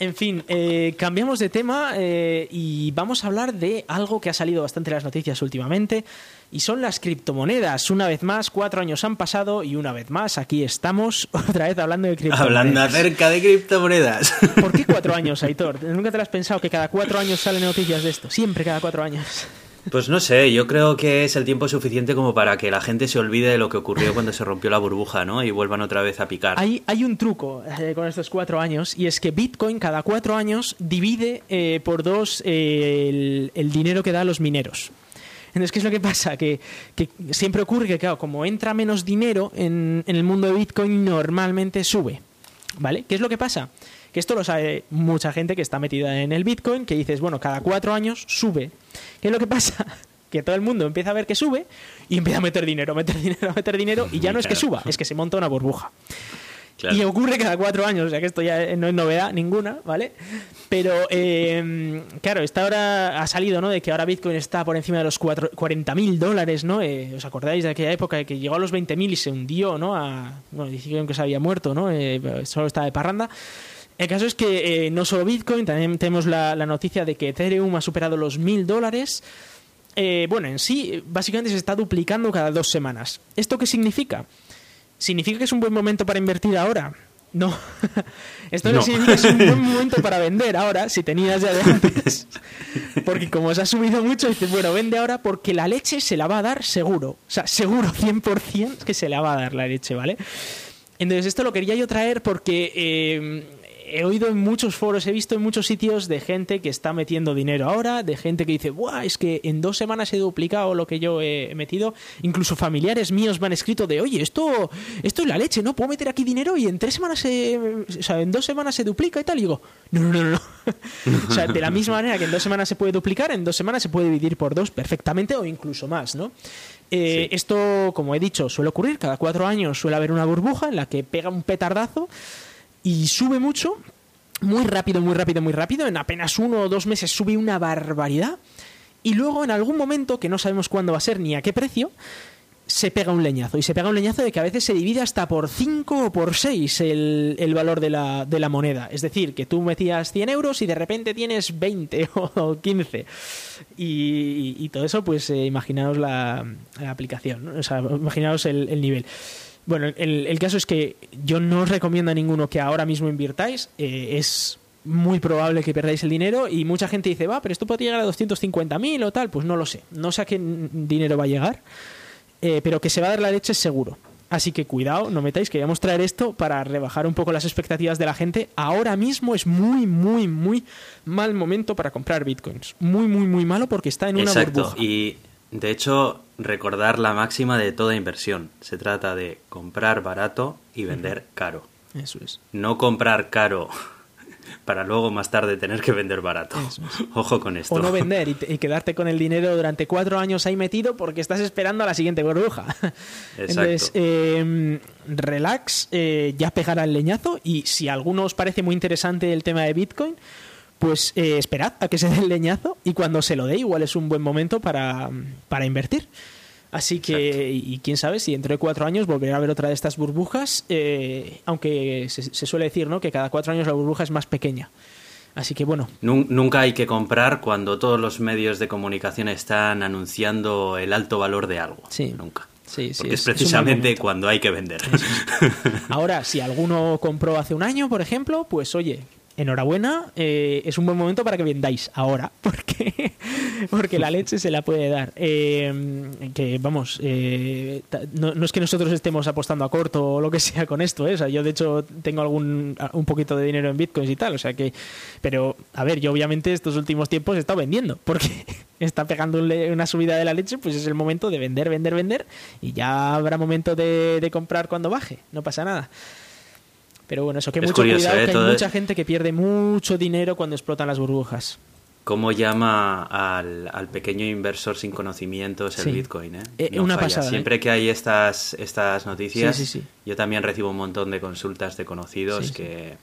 En fin, eh, cambiamos de tema eh, y vamos a hablar de algo que ha salido bastante en las noticias últimamente y son las criptomonedas. Una vez más, cuatro años han pasado y una vez más aquí estamos otra vez hablando de criptomonedas. Hablando acerca de criptomonedas. ¿Por qué cuatro años, Aitor? ¿Nunca te has pensado que cada cuatro años salen noticias de esto? Siempre cada cuatro años. Pues no sé, yo creo que es el tiempo suficiente como para que la gente se olvide de lo que ocurrió cuando se rompió la burbuja, ¿no? Y vuelvan otra vez a picar. Hay, hay un truco eh, con estos cuatro años y es que Bitcoin cada cuatro años divide eh, por dos eh, el, dinero que da a los mineros. Entonces, ¿qué es lo que pasa? Que, que siempre ocurre que, claro, como entra menos dinero en, en el mundo de Bitcoin, normalmente sube. ¿Vale? ¿Qué es lo que pasa? Que esto lo sabe mucha gente que está metida en el Bitcoin, que dices, bueno, cada cuatro años sube. ¿Qué es lo que pasa? Que todo el mundo empieza a ver que sube y empieza a meter dinero, meter dinero, meter dinero, y ya no es que suba, es que se monta una burbuja. Claro. Y ocurre cada cuatro años, o sea que esto ya no es novedad ninguna, ¿vale? Pero, eh, claro, esta hora ha salido, ¿no? De que ahora Bitcoin está por encima de los 40.000 dólares, ¿no? Eh, ¿Os acordáis de aquella época que llegó a los 20.000 y se hundió, ¿no? A, bueno, dijeron que se había muerto, ¿no? Eh, solo estaba de parranda. El caso es que eh, no solo Bitcoin, también tenemos la, la, noticia de que Ethereum ha superado los 1.000 dólares. Eh, bueno, en sí, básicamente se está duplicando cada dos semanas. ¿Esto qué significa? ¿Significa que es un buen momento para invertir ahora? No. Esto no, No. significa que es un buen momento para vender ahora, si tenías ya de antes. Porque como se ha subido mucho, dices, bueno, vende ahora porque la leche se la va a dar seguro. O sea, seguro 100% que se la va a dar la leche, ¿vale? Entonces, esto lo quería yo traer porque eh, he oído en muchos foros, he visto en muchos sitios de gente que está metiendo dinero ahora, de gente que dice, ¡buah! Es que en dos semanas he duplicado lo que yo he metido. Incluso familiares míos me han escrito de, oye, esto, esto es la leche, ¿no? Puedo meter aquí dinero y en tres semanas se. O sea, en dos semanas se duplica y tal. Y digo, no, no, no, no. o sea, de la misma manera que en dos semanas se puede duplicar, en dos semanas se puede dividir por dos perfectamente o incluso más, ¿no? Eh, Sí. Esto, como he dicho, suele ocurrir. Cada cuatro años suele haber una burbuja en la que pega un petardazo y sube mucho, muy rápido, muy rápido, muy rápido. En apenas uno o dos meses sube una barbaridad. Y luego, en algún momento, que no sabemos cuándo va a ser ni a qué precio, se pega un leñazo. Y se pega un leñazo de que a veces se divide hasta por 5 o por 6 el, el valor de la, de la moneda. Es decir, que tú metías 100 euros y de repente tienes 20 o 15. Y, todo eso, pues eh, imaginaos la, la aplicación, o sea, imaginaos el nivel. Bueno, el, el caso es que yo no os recomiendo a ninguno que ahora mismo invirtáis. eh, es muy probable que perdáis el dinero y mucha gente dice, va, pero esto puede llegar a 250.000 o tal. Pues no lo sé. No sé a qué dinero va a llegar, eh, pero que se va a dar la leche es seguro. Así que cuidado, no metáis, queríamos traer esto para rebajar un poco las expectativas de la gente. Ahora mismo es muy, muy, muy mal momento para comprar bitcoins. Muy, muy, muy malo porque está en una Exacto. burbuja. Y de hecho, recordar la máxima de toda inversión. Se trata de comprar barato y vender caro. Eso es. No comprar caro para luego más tarde tener que vender barato. Es. Ojo con esto. O no vender y, te- y quedarte con el dinero durante cuatro años ahí metido porque estás esperando a la siguiente burbuja. Entonces, eh, relax, eh, ya pegará el leñazo y si a alguno os parece muy interesante el tema de Bitcoin, pues eh, esperad a que se dé el leñazo y cuando se lo dé igual es un buen momento para, para invertir. Así que, Exacto. y quién sabe si dentro de cuatro años volverá a haber otra de estas burbujas, eh, aunque se, se suele decir ¿no? que cada cuatro años la burbuja es más pequeña. Así que bueno, Nun- Nunca hay que comprar cuando todos los medios de comunicación están anunciando el alto valor de algo. Sí. Nunca. Sí, sí, Porque es- precisamente cuando hay que vender. Ahora, si alguno compró hace un año, por ejemplo, pues oye, enhorabuena, eh, es un buen momento para que vendáis ahora, porque, porque la leche se la puede dar. Eh, que vamos, eh, no, es que nosotros estemos apostando a corto o lo que sea con esto, ¿eh? O sea, yo de hecho tengo algún un poquito de dinero en bitcoins y tal, o sea que, pero a ver, yo obviamente estos últimos tiempos he estado vendiendo, porque está pegando una subida de la leche, pues es el momento de vender, vender, vender, y ya habrá momento de, de comprar cuando baje, no pasa nada. Pero bueno, eso que Es mucho curioso, cuidado, ¿eh? que hay mucha gente que pierde mucho dinero cuando explotan las burbujas. ¿Cómo llama al, al pequeño inversor sin conocimientos el Sí. Bitcoin? ¿eh? Eh, una falla. pasada, ¿eh? Siempre que hay estas, estas noticias, Sí, sí, sí. yo también recibo un montón de consultas de conocidos que,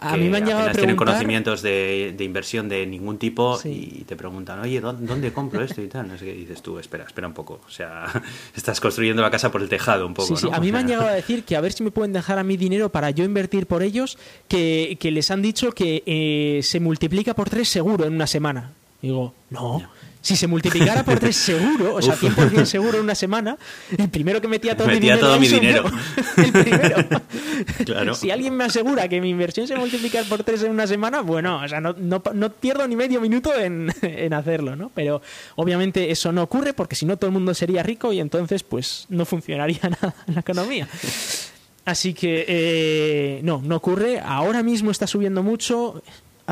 A, a mí me han llegado a apenas tienen preguntar... conocimientos de, de inversión de ningún tipo Sí. y te preguntan, oye, ¿dó- ¿dónde compro esto y tal? No sé qué. Y dices tú, espera, espera un poco. O sea, estás construyendo la casa por el tejado un poco, Sí, sí. ¿no? A mí me han llegado a decir que a ver si me pueden dejar a mí dinero para yo invertir por ellos, que, que les han dicho que eh, se multiplica por tres seguro en una semana. Digo, no, Si se multiplicara por tres seguro, o sea, 100% seguro en una semana, el primero que metía todo Metía mi dinero. todo era mi eso, dinero. yo. El primero. Claro. Si alguien me asegura que mi inversión se multiplica por tres en una semana, bueno, o sea, no, no, no pierdo ni medio minuto en, en hacerlo, ¿no? Pero obviamente eso no ocurre porque si no todo el mundo sería rico y entonces pues no funcionaría nada en la economía. Así que eh, no, no ocurre. Ahora mismo está subiendo mucho.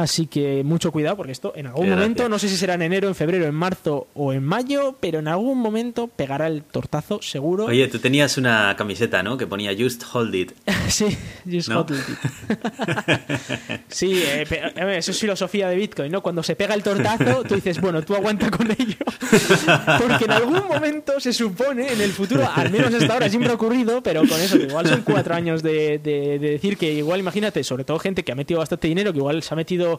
Así que mucho cuidado porque esto en algún momento, no sé si será en enero, en febrero, en marzo o en mayo, pero en algún momento pegará el tortazo seguro. Oye, tú tenías una camiseta, ¿no? Que ponía Just Hold It. sí, just ¿No? hold it. sí, eh, eso es filosofía de Bitcoin, ¿no? Cuando se pega el tortazo, tú dices, bueno, tú aguanta con ello. Porque en algún momento se supone, en el futuro, al menos hasta ahora siempre ha ocurrido, pero con eso, que igual son cuatro años de, de- de decir que igual, imagínate, sobre todo gente que ha metido bastante dinero, que igual se ha metido,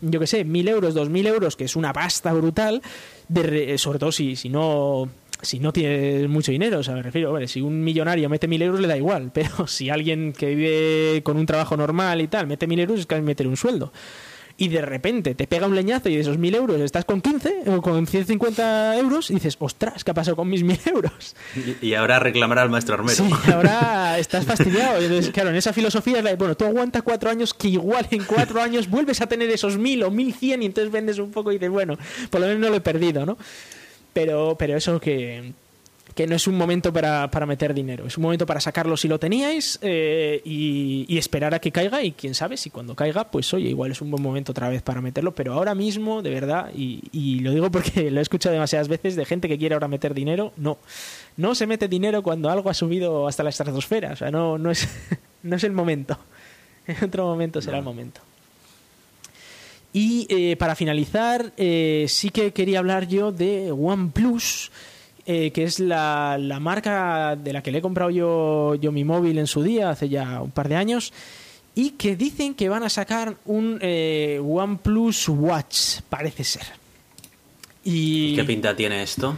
yo qué sé, mil euros, dos mil euros, que es una pasta brutal, de re- sobre todo si, si no si no tienes mucho dinero, o sea, me refiero, vale, si un millonario mete mil euros le da igual, pero si alguien que vive con un trabajo normal y tal mete mil euros es casi meter un sueldo. Y de repente te pega un leñazo y de esos mil euros estás con 15 o con 150 euros y dices, ostras, ¿qué ha pasado con mis mil euros? Y, y ahora reclamará al maestro armero. Sí, ahora estás fastidiado. Entonces, claro, en esa filosofía es la de, bueno, tú aguanta cuatro años que igual en cuatro años vuelves a tener esos mil o mil cien y entonces vendes un poco y dices, bueno, por lo menos no lo he perdido, ¿no? Pero, pero eso que, que no es un momento para, para meter dinero, es un momento para sacarlo si lo teníais eh, y, y esperar a que caiga y quién sabe si cuando caiga, pues oye, igual es un buen momento otra vez para meterlo, pero ahora mismo, de verdad, y, y lo digo porque lo he escuchado demasiadas veces de gente que quiere ahora meter dinero, no, no se mete dinero cuando algo ha subido hasta la estratosfera, o sea, no, no, es, no es el momento, en otro momento será el momento. Y eh, para finalizar, eh, sí que quería hablar yo de OnePlus, eh, que es la, la marca de la que le he comprado yo, yo mi móvil en su día, hace ya un par de años, y que dicen que van a sacar un eh, OnePlus Watch, parece ser. Y ¿Qué pinta tiene esto?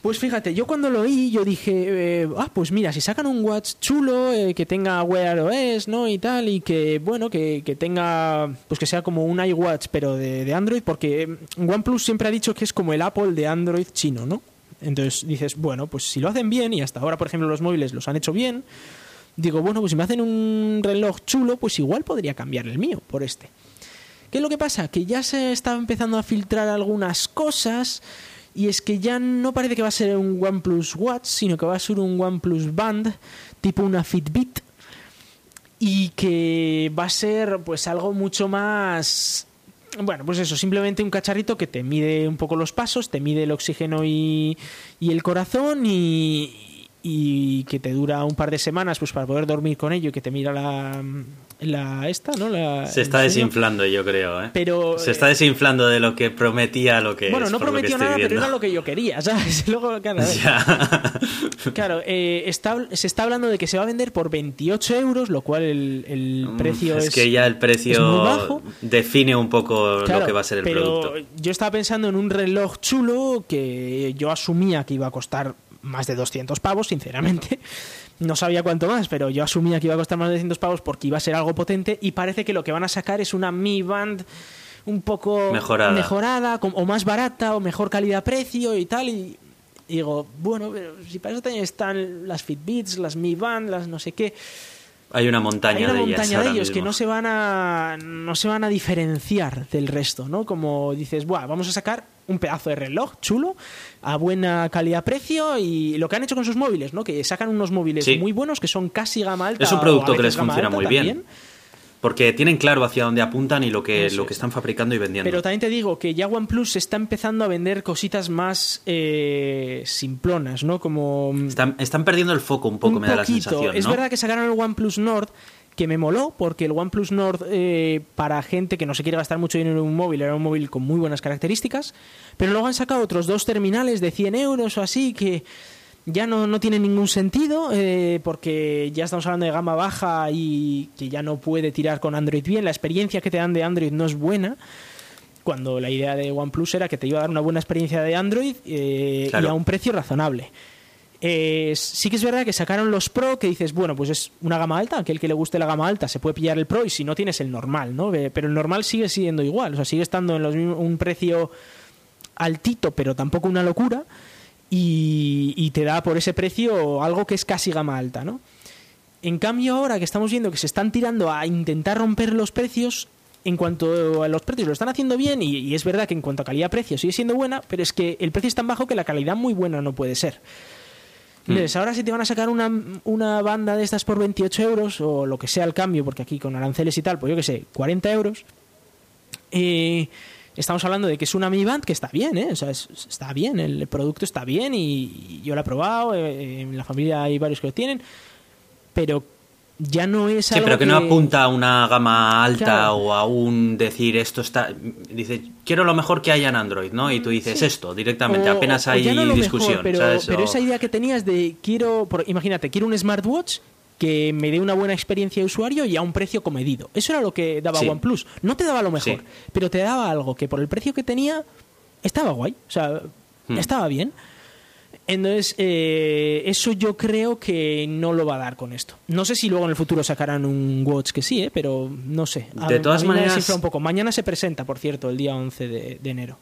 pues fíjate, yo cuando lo oí, yo dije, eh, ah, pues mira, si sacan un watch chulo, eh, que tenga Wear OS, ¿no? Y tal, y que, bueno, que, que tenga, pues que sea como un iWatch, pero de, de Android, porque OnePlus siempre ha dicho que es como el Apple de Android chino, ¿no? Entonces dices, bueno, pues si lo hacen bien, y hasta ahora, por ejemplo, los móviles los han hecho bien, digo, bueno, pues si me hacen un reloj chulo, pues igual podría cambiar el mío por este. ¿Qué es lo que pasa? Que ya se está empezando a filtrar algunas cosas y es que ya no parece que va a ser un OnePlus Watch, sino que va a ser un OnePlus Band, tipo una Fitbit, y que va a ser pues algo mucho más... Bueno, pues eso, simplemente un cacharrito que te mide un poco los pasos, te mide el oxígeno y, y el corazón y, que te dura un par de semanas pues para poder dormir con ello y que te mira la, la esta, ¿no? La, Se está desinflando, yo creo, ¿eh? Pero, Se está desinflando de lo que prometía lo que Bueno, es, no prometió nada, pero era lo que yo quería, ¿sabes? Luego, claro, a ver. Ya. Claro, eh, está, se está hablando de que se va a vender por 28 euros, lo cual el, el precio Mm, es, es, que ya el es precio muy bajo. define un poco Claro, lo que va a ser el pero producto. Yo estaba pensando en un reloj chulo que yo asumía que iba a costar más de 200 pavos, sinceramente. No sabía cuánto más, pero yo asumía que iba a costar más de 200 pavos porque iba a ser algo potente y parece que lo que van a sacar es una Mi Band un poco Mejorada. mejorada o más barata o mejor calidad-precio y tal. Y, y digo, bueno, pero si para eso también están las Fitbits, las Mi Band, las no sé qué. Hay una montaña Hay una de ellas montaña de ellos que no se van a no se van a diferenciar del resto, ¿no? Como dices, Buah, vamos a sacar un pedazo de reloj chulo a buena calidad-precio y lo que han hecho con sus móviles, ¿no? Que sacan unos móviles Sí. muy buenos que son casi gama alta. Es un producto que les funciona muy bien. Porque tienen claro hacia dónde apuntan y lo que, lo que es. están fabricando y vendiendo. Pero también te digo que ya OnePlus está empezando a vender cositas más eh, simplonas, ¿no? Como Están, están perdiendo el foco un poco, un me da la sensación, Es verdad que sacaron el OnePlus Nord, que me moló, porque el OnePlus Nord, eh, para gente que no se quiere gastar mucho dinero en un móvil, era un móvil con muy buenas características. Pero luego han sacado otros dos terminales de 100 euros o así que ya no, no tienen ningún sentido, eh, porque ya estamos hablando de gama baja y que ya no puede tirar con Android bien. La experiencia que te dan de Android no es buena. Cuando la idea de OnePlus era que te iba a dar una buena experiencia de Android eh, Claro. y a un precio razonable. Eh, sí que es verdad que sacaron los Pro, que dices, bueno, pues es una gama alta, aquel que le guste la gama alta se puede pillar el Pro y si no tienes el normal, ¿no? Pero el normal sigue siendo igual, o sea, sigue estando en los mismos- un precio altito, pero tampoco una locura, y, y te da por ese precio algo que es casi gama alta, ¿no? En cambio, ahora que estamos viendo que se están tirando a intentar romper los precios, en cuanto a los precios lo están haciendo bien, y, y es verdad que en cuanto a calidad-precio sigue siendo buena, pero es que el precio es tan bajo que la calidad muy buena no puede ser. Entonces, ahora si te van a sacar una, una banda de estas por 28 euros, o lo que sea el cambio, porque aquí con aranceles y tal, pues yo que sé, 40 euros, estamos hablando de que es una Mi Band que está bien, ¿eh? O sea, es- está bien, el producto está bien y, y yo lo he probado, eh, en la familia hay varios que lo tienen, pero ya no es Sí, algo pero que no apunta a una gama alta Claro. o a un decir esto está. Dice, quiero lo mejor que haya en Android, ¿no? Y tú dices Sí. esto directamente, O- apenas o hay ya no lo discusión. mejor, pero, ¿sabes? pero O- esa idea que tenías de quiero, por- imagínate, quiero un smartwatch que me dé una buena experiencia de usuario y a un precio comedido. Eso era lo que daba Sí. OnePlus. No te daba lo mejor, Sí. pero te daba algo que por el precio que tenía estaba guay, o sea, Hmm. estaba bien. Entonces, eh, eso yo creo que no lo va a dar con esto. No sé si luego en el futuro sacarán un watch que sí, ¿eh? pero no sé. A- De todas a mí me maneras- desinfla un poco. Mañana se presenta, por cierto, el día 11 de, de enero.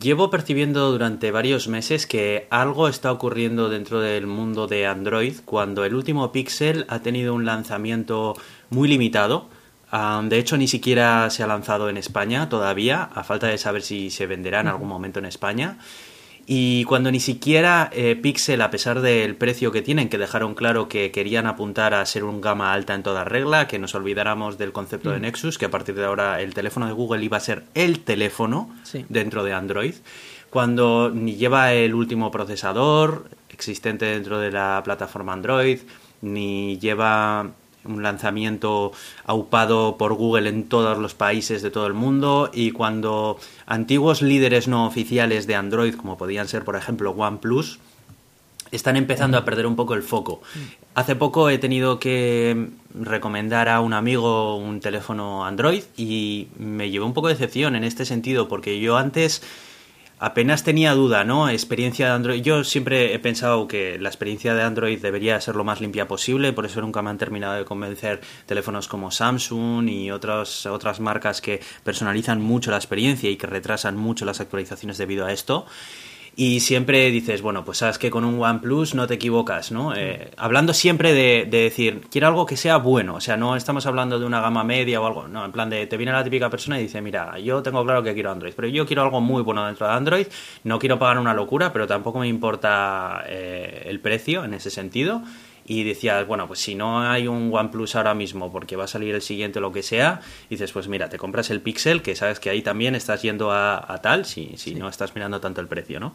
Llevo percibiendo durante varios meses que algo está ocurriendo dentro del mundo de Android cuando el último Pixel ha tenido un lanzamiento muy limitado. De hecho, ni siquiera se ha lanzado en España todavía, a falta de saber si se venderá en algún momento en España. Y cuando ni siquiera eh, Pixel, a pesar del precio que tienen, que dejaron claro que querían apuntar a ser un gama alta en toda regla, que nos olvidáramos del concepto de Nexus, que a partir de ahora el teléfono de Google iba a ser el teléfono Sí. dentro de Android, cuando ni lleva el último procesador existente dentro de la plataforma Android, ni lleva un lanzamiento aupado por Google en todos los países de todo el mundo y cuando antiguos líderes no oficiales de Android, como podían ser por ejemplo OnePlus, están empezando a perder un poco el foco. Hace poco he tenido que recomendar a un amigo un teléfono Android y me llevó un poco de decepción en este sentido porque yo antes apenas tenía duda, ¿no? Experiencia de Android. Yo siempre he pensado que la experiencia de Android debería ser lo más limpia posible, por eso nunca me han terminado de convencer teléfonos como Samsung y otras otras marcas que personalizan mucho la experiencia y que retrasan mucho las actualizaciones debido a esto. Y siempre dices, bueno, pues sabes que con un OnePlus no te equivocas, ¿no? Eh, hablando siempre de, de decir, quiero algo que sea bueno, o sea, no estamos hablando de una gama media o algo, no, en plan de, te viene la típica persona y dice, mira, yo tengo claro que quiero Android, pero yo quiero algo muy bueno dentro de Android, no quiero pagar una locura, pero tampoco me importa eh, el precio en ese sentido. Y decías, bueno, pues si no hay un OnePlus ahora mismo porque va a salir el siguiente o lo que sea, dices, pues mira, te compras el Pixel, que sabes que ahí también estás yendo a, a tal, si, si no estás mirando tanto el precio, ¿no?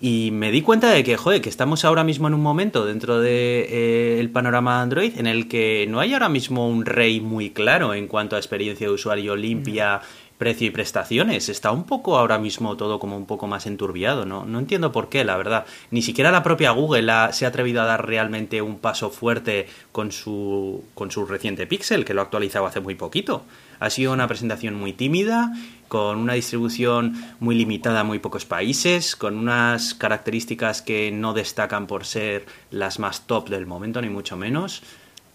Y me di cuenta de que, joder, que estamos ahora mismo en un momento dentro del panorama Android en el que no hay ahora mismo un rey muy claro en cuanto a experiencia de usuario limpia, precio y prestaciones. Está un poco ahora mismo todo como un poco más enturbiado, ¿no? No entiendo por qué, la verdad. Ni siquiera la propia Google se ha atrevido a dar realmente un paso fuerte con su, con su reciente Pixel, que lo ha actualizado hace muy poquito. Ha sido una presentación muy tímida, con una distribución muy limitada a muy pocos países, con unas características que no destacan por ser las más top del momento, ni mucho menos.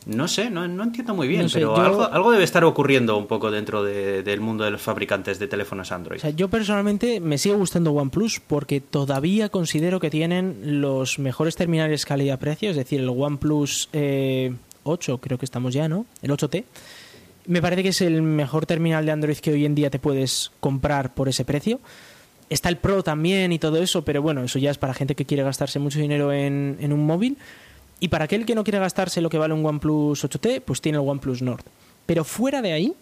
No sé, no, no entiendo muy bien, No sé, pero yo- algo, algo debe estar ocurriendo un poco dentro de- del mundo de los fabricantes de teléfonos Android. O sea, yo personalmente me sigue gustando OnePlus porque todavía considero que tienen los mejores terminales calidad-precio, es decir, el OnePlus eh, 8, creo que estamos ya, ¿no? El 8T. Me parece que es el mejor terminal de Android que hoy en día te puedes comprar por ese precio. Está el Pro también y todo eso, pero bueno, eso ya es para gente que quiere gastarse mucho dinero en, en un móvil. Y para aquel que no quiere gastarse lo que vale un OnePlus 8T, pues tiene el OnePlus Nord. Pero fuera de ahí,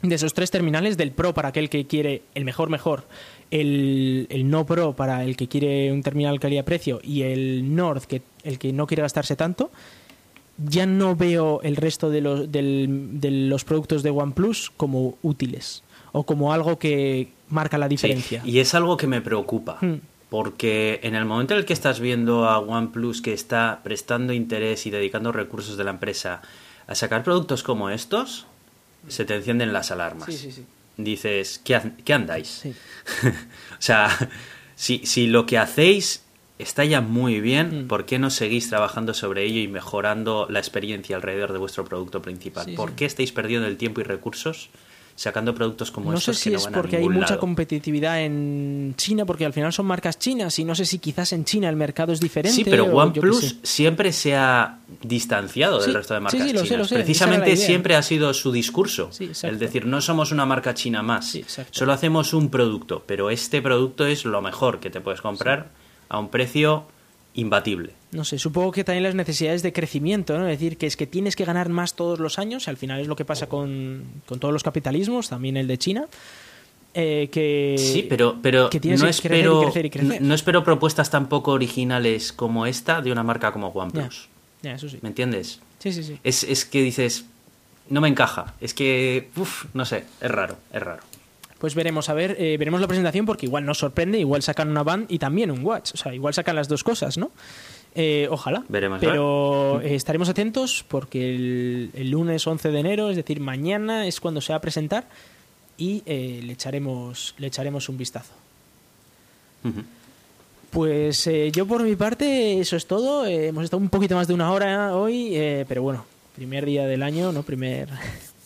de esos tres terminales, del Pro para aquel que quiere el mejor, mejor, el, el no Pro para el que quiere un terminal calidad-precio y el Nord, que el que no quiere gastarse tanto, ya no veo el resto de los, del- de los productos de OnePlus como útiles o como algo que marca la Sí, diferencia. y es algo que me preocupa. Hmm. Porque en el momento en el que estás viendo a OnePlus que está prestando interés y dedicando recursos de la empresa a sacar productos como estos, se te encienden las alarmas. Sí, sí, sí. Dices, ¿qué, qué andáis? O sea, si, si lo que hacéis está ya muy bien, Mm. ¿por qué no seguís trabajando sobre ello y mejorando la experiencia alrededor de vuestro producto principal? ¿Por qué estáis perdiendo el tiempo y recursos sacando productos como no sé estos si que es no van a porque hay mucha lado. competitividad en China, porque al final son marcas chinas y no sé si quizás en China el mercado es diferente. Sí, pero OnePlus sé. siempre se ha distanciado del resto de marcas sí, sé, chinas. lo sé. Precisamente siempre ha sido su discurso. El decir, no somos una marca china más, solo hacemos un producto, pero este producto es lo mejor que te puedes comprar a un precio imbatible. No sé, supongo que también las necesidades de crecimiento, ¿no? Es decir, que es que tienes que ganar más todos los años, al final es lo que pasa con, con todos los capitalismos, también el de China. eh, que, Sí, pero, pero que tienes no, que crecer y espero, crecer y crecer. no espero propuestas tan poco originales como esta de una marca como OnePlus. ya, eso sí. ¿Me entiendes? Sí, sí, sí. Es, es que dices, no me encaja. Es que, uf, no sé, es raro, es raro. Pues veremos, a ver, eh, veremos la presentación porque igual nos sorprende, igual sacan una band y también un watch, o sea, igual sacan las dos cosas, ¿no? Eh, ojalá. Veremos, Pero eh, estaremos atentos porque el, el lunes 11 de enero, es decir, mañana es cuando se va a presentar y eh, le, echaremos, le echaremos un vistazo. Pues yo por mi parte, eso es todo. Hemos estado un poquito más de una hora hoy, pero bueno, primer día del año, ¿no? Primer,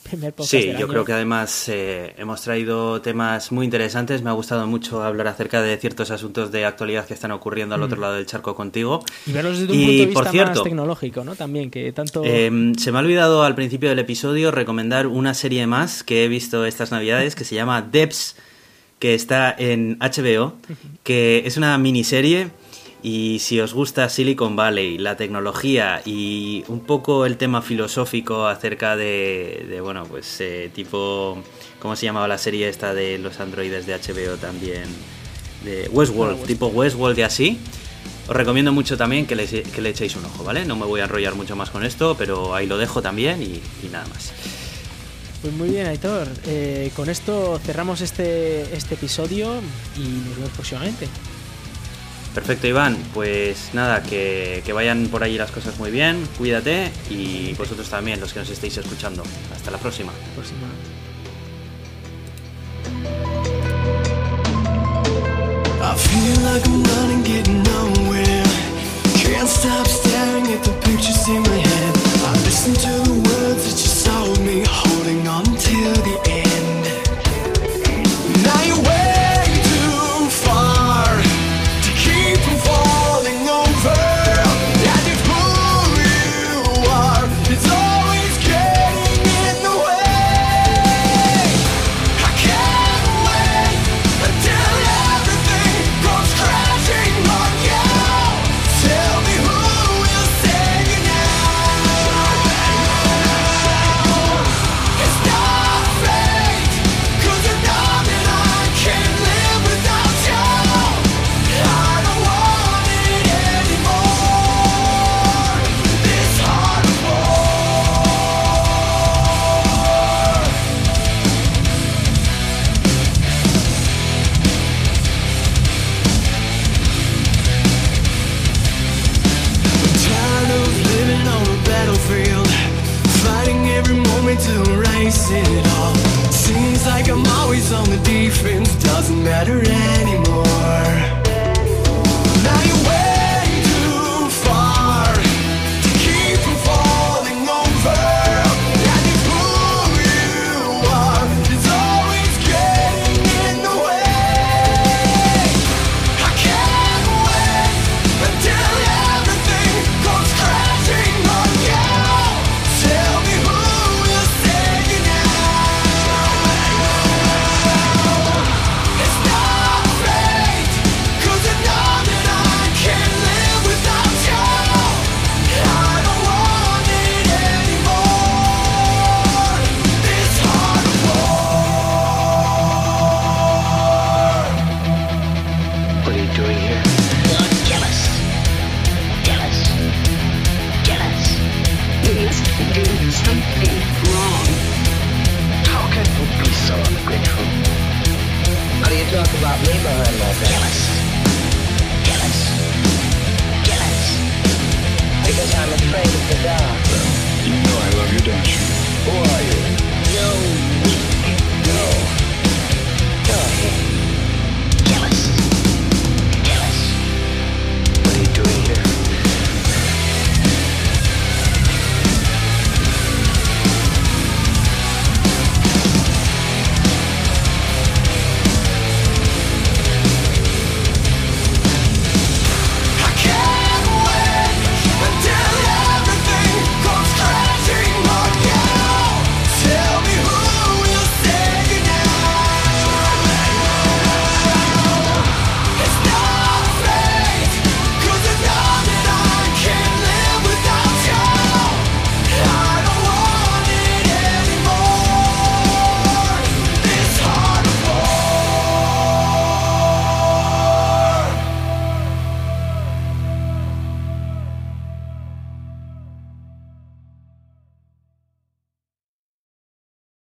primer podcast Sí, del yo creo que además eh, hemos traído temas muy interesantes. Me ha gustado mucho hablar acerca de ciertos asuntos de actualidad que están ocurriendo al otro lado del charco contigo. Y verlos desde un Y, punto de vista por cierto, más tecnológico, ¿no? También, que tanto... Eh, se me ha olvidado al principio del episodio recomendar una serie más que he visto estas navidades que se llama Debs, que está en HBO, que es una miniserie y si os gusta Silicon Valley, la tecnología y un poco el tema filosófico acerca de, de, bueno, pues eh, tipo, ¿cómo se llamaba la serie esta de los androides de HBO también? De Westworld, tipo Westworld y así. Os recomiendo mucho también que le, que le echéis un ojo, ¿vale? No me voy a enrollar mucho más con esto, pero ahí lo dejo también y, y nada más. Pues muy bien, Aitor. Eh, con esto cerramos este, este episodio y nos vemos próximamente. Perfecto, Iván. Pues nada, que, que vayan por allí las cosas muy bien, cuídate y vosotros también, los que nos estéis escuchando. Hasta la próxima. próxima. I feel matter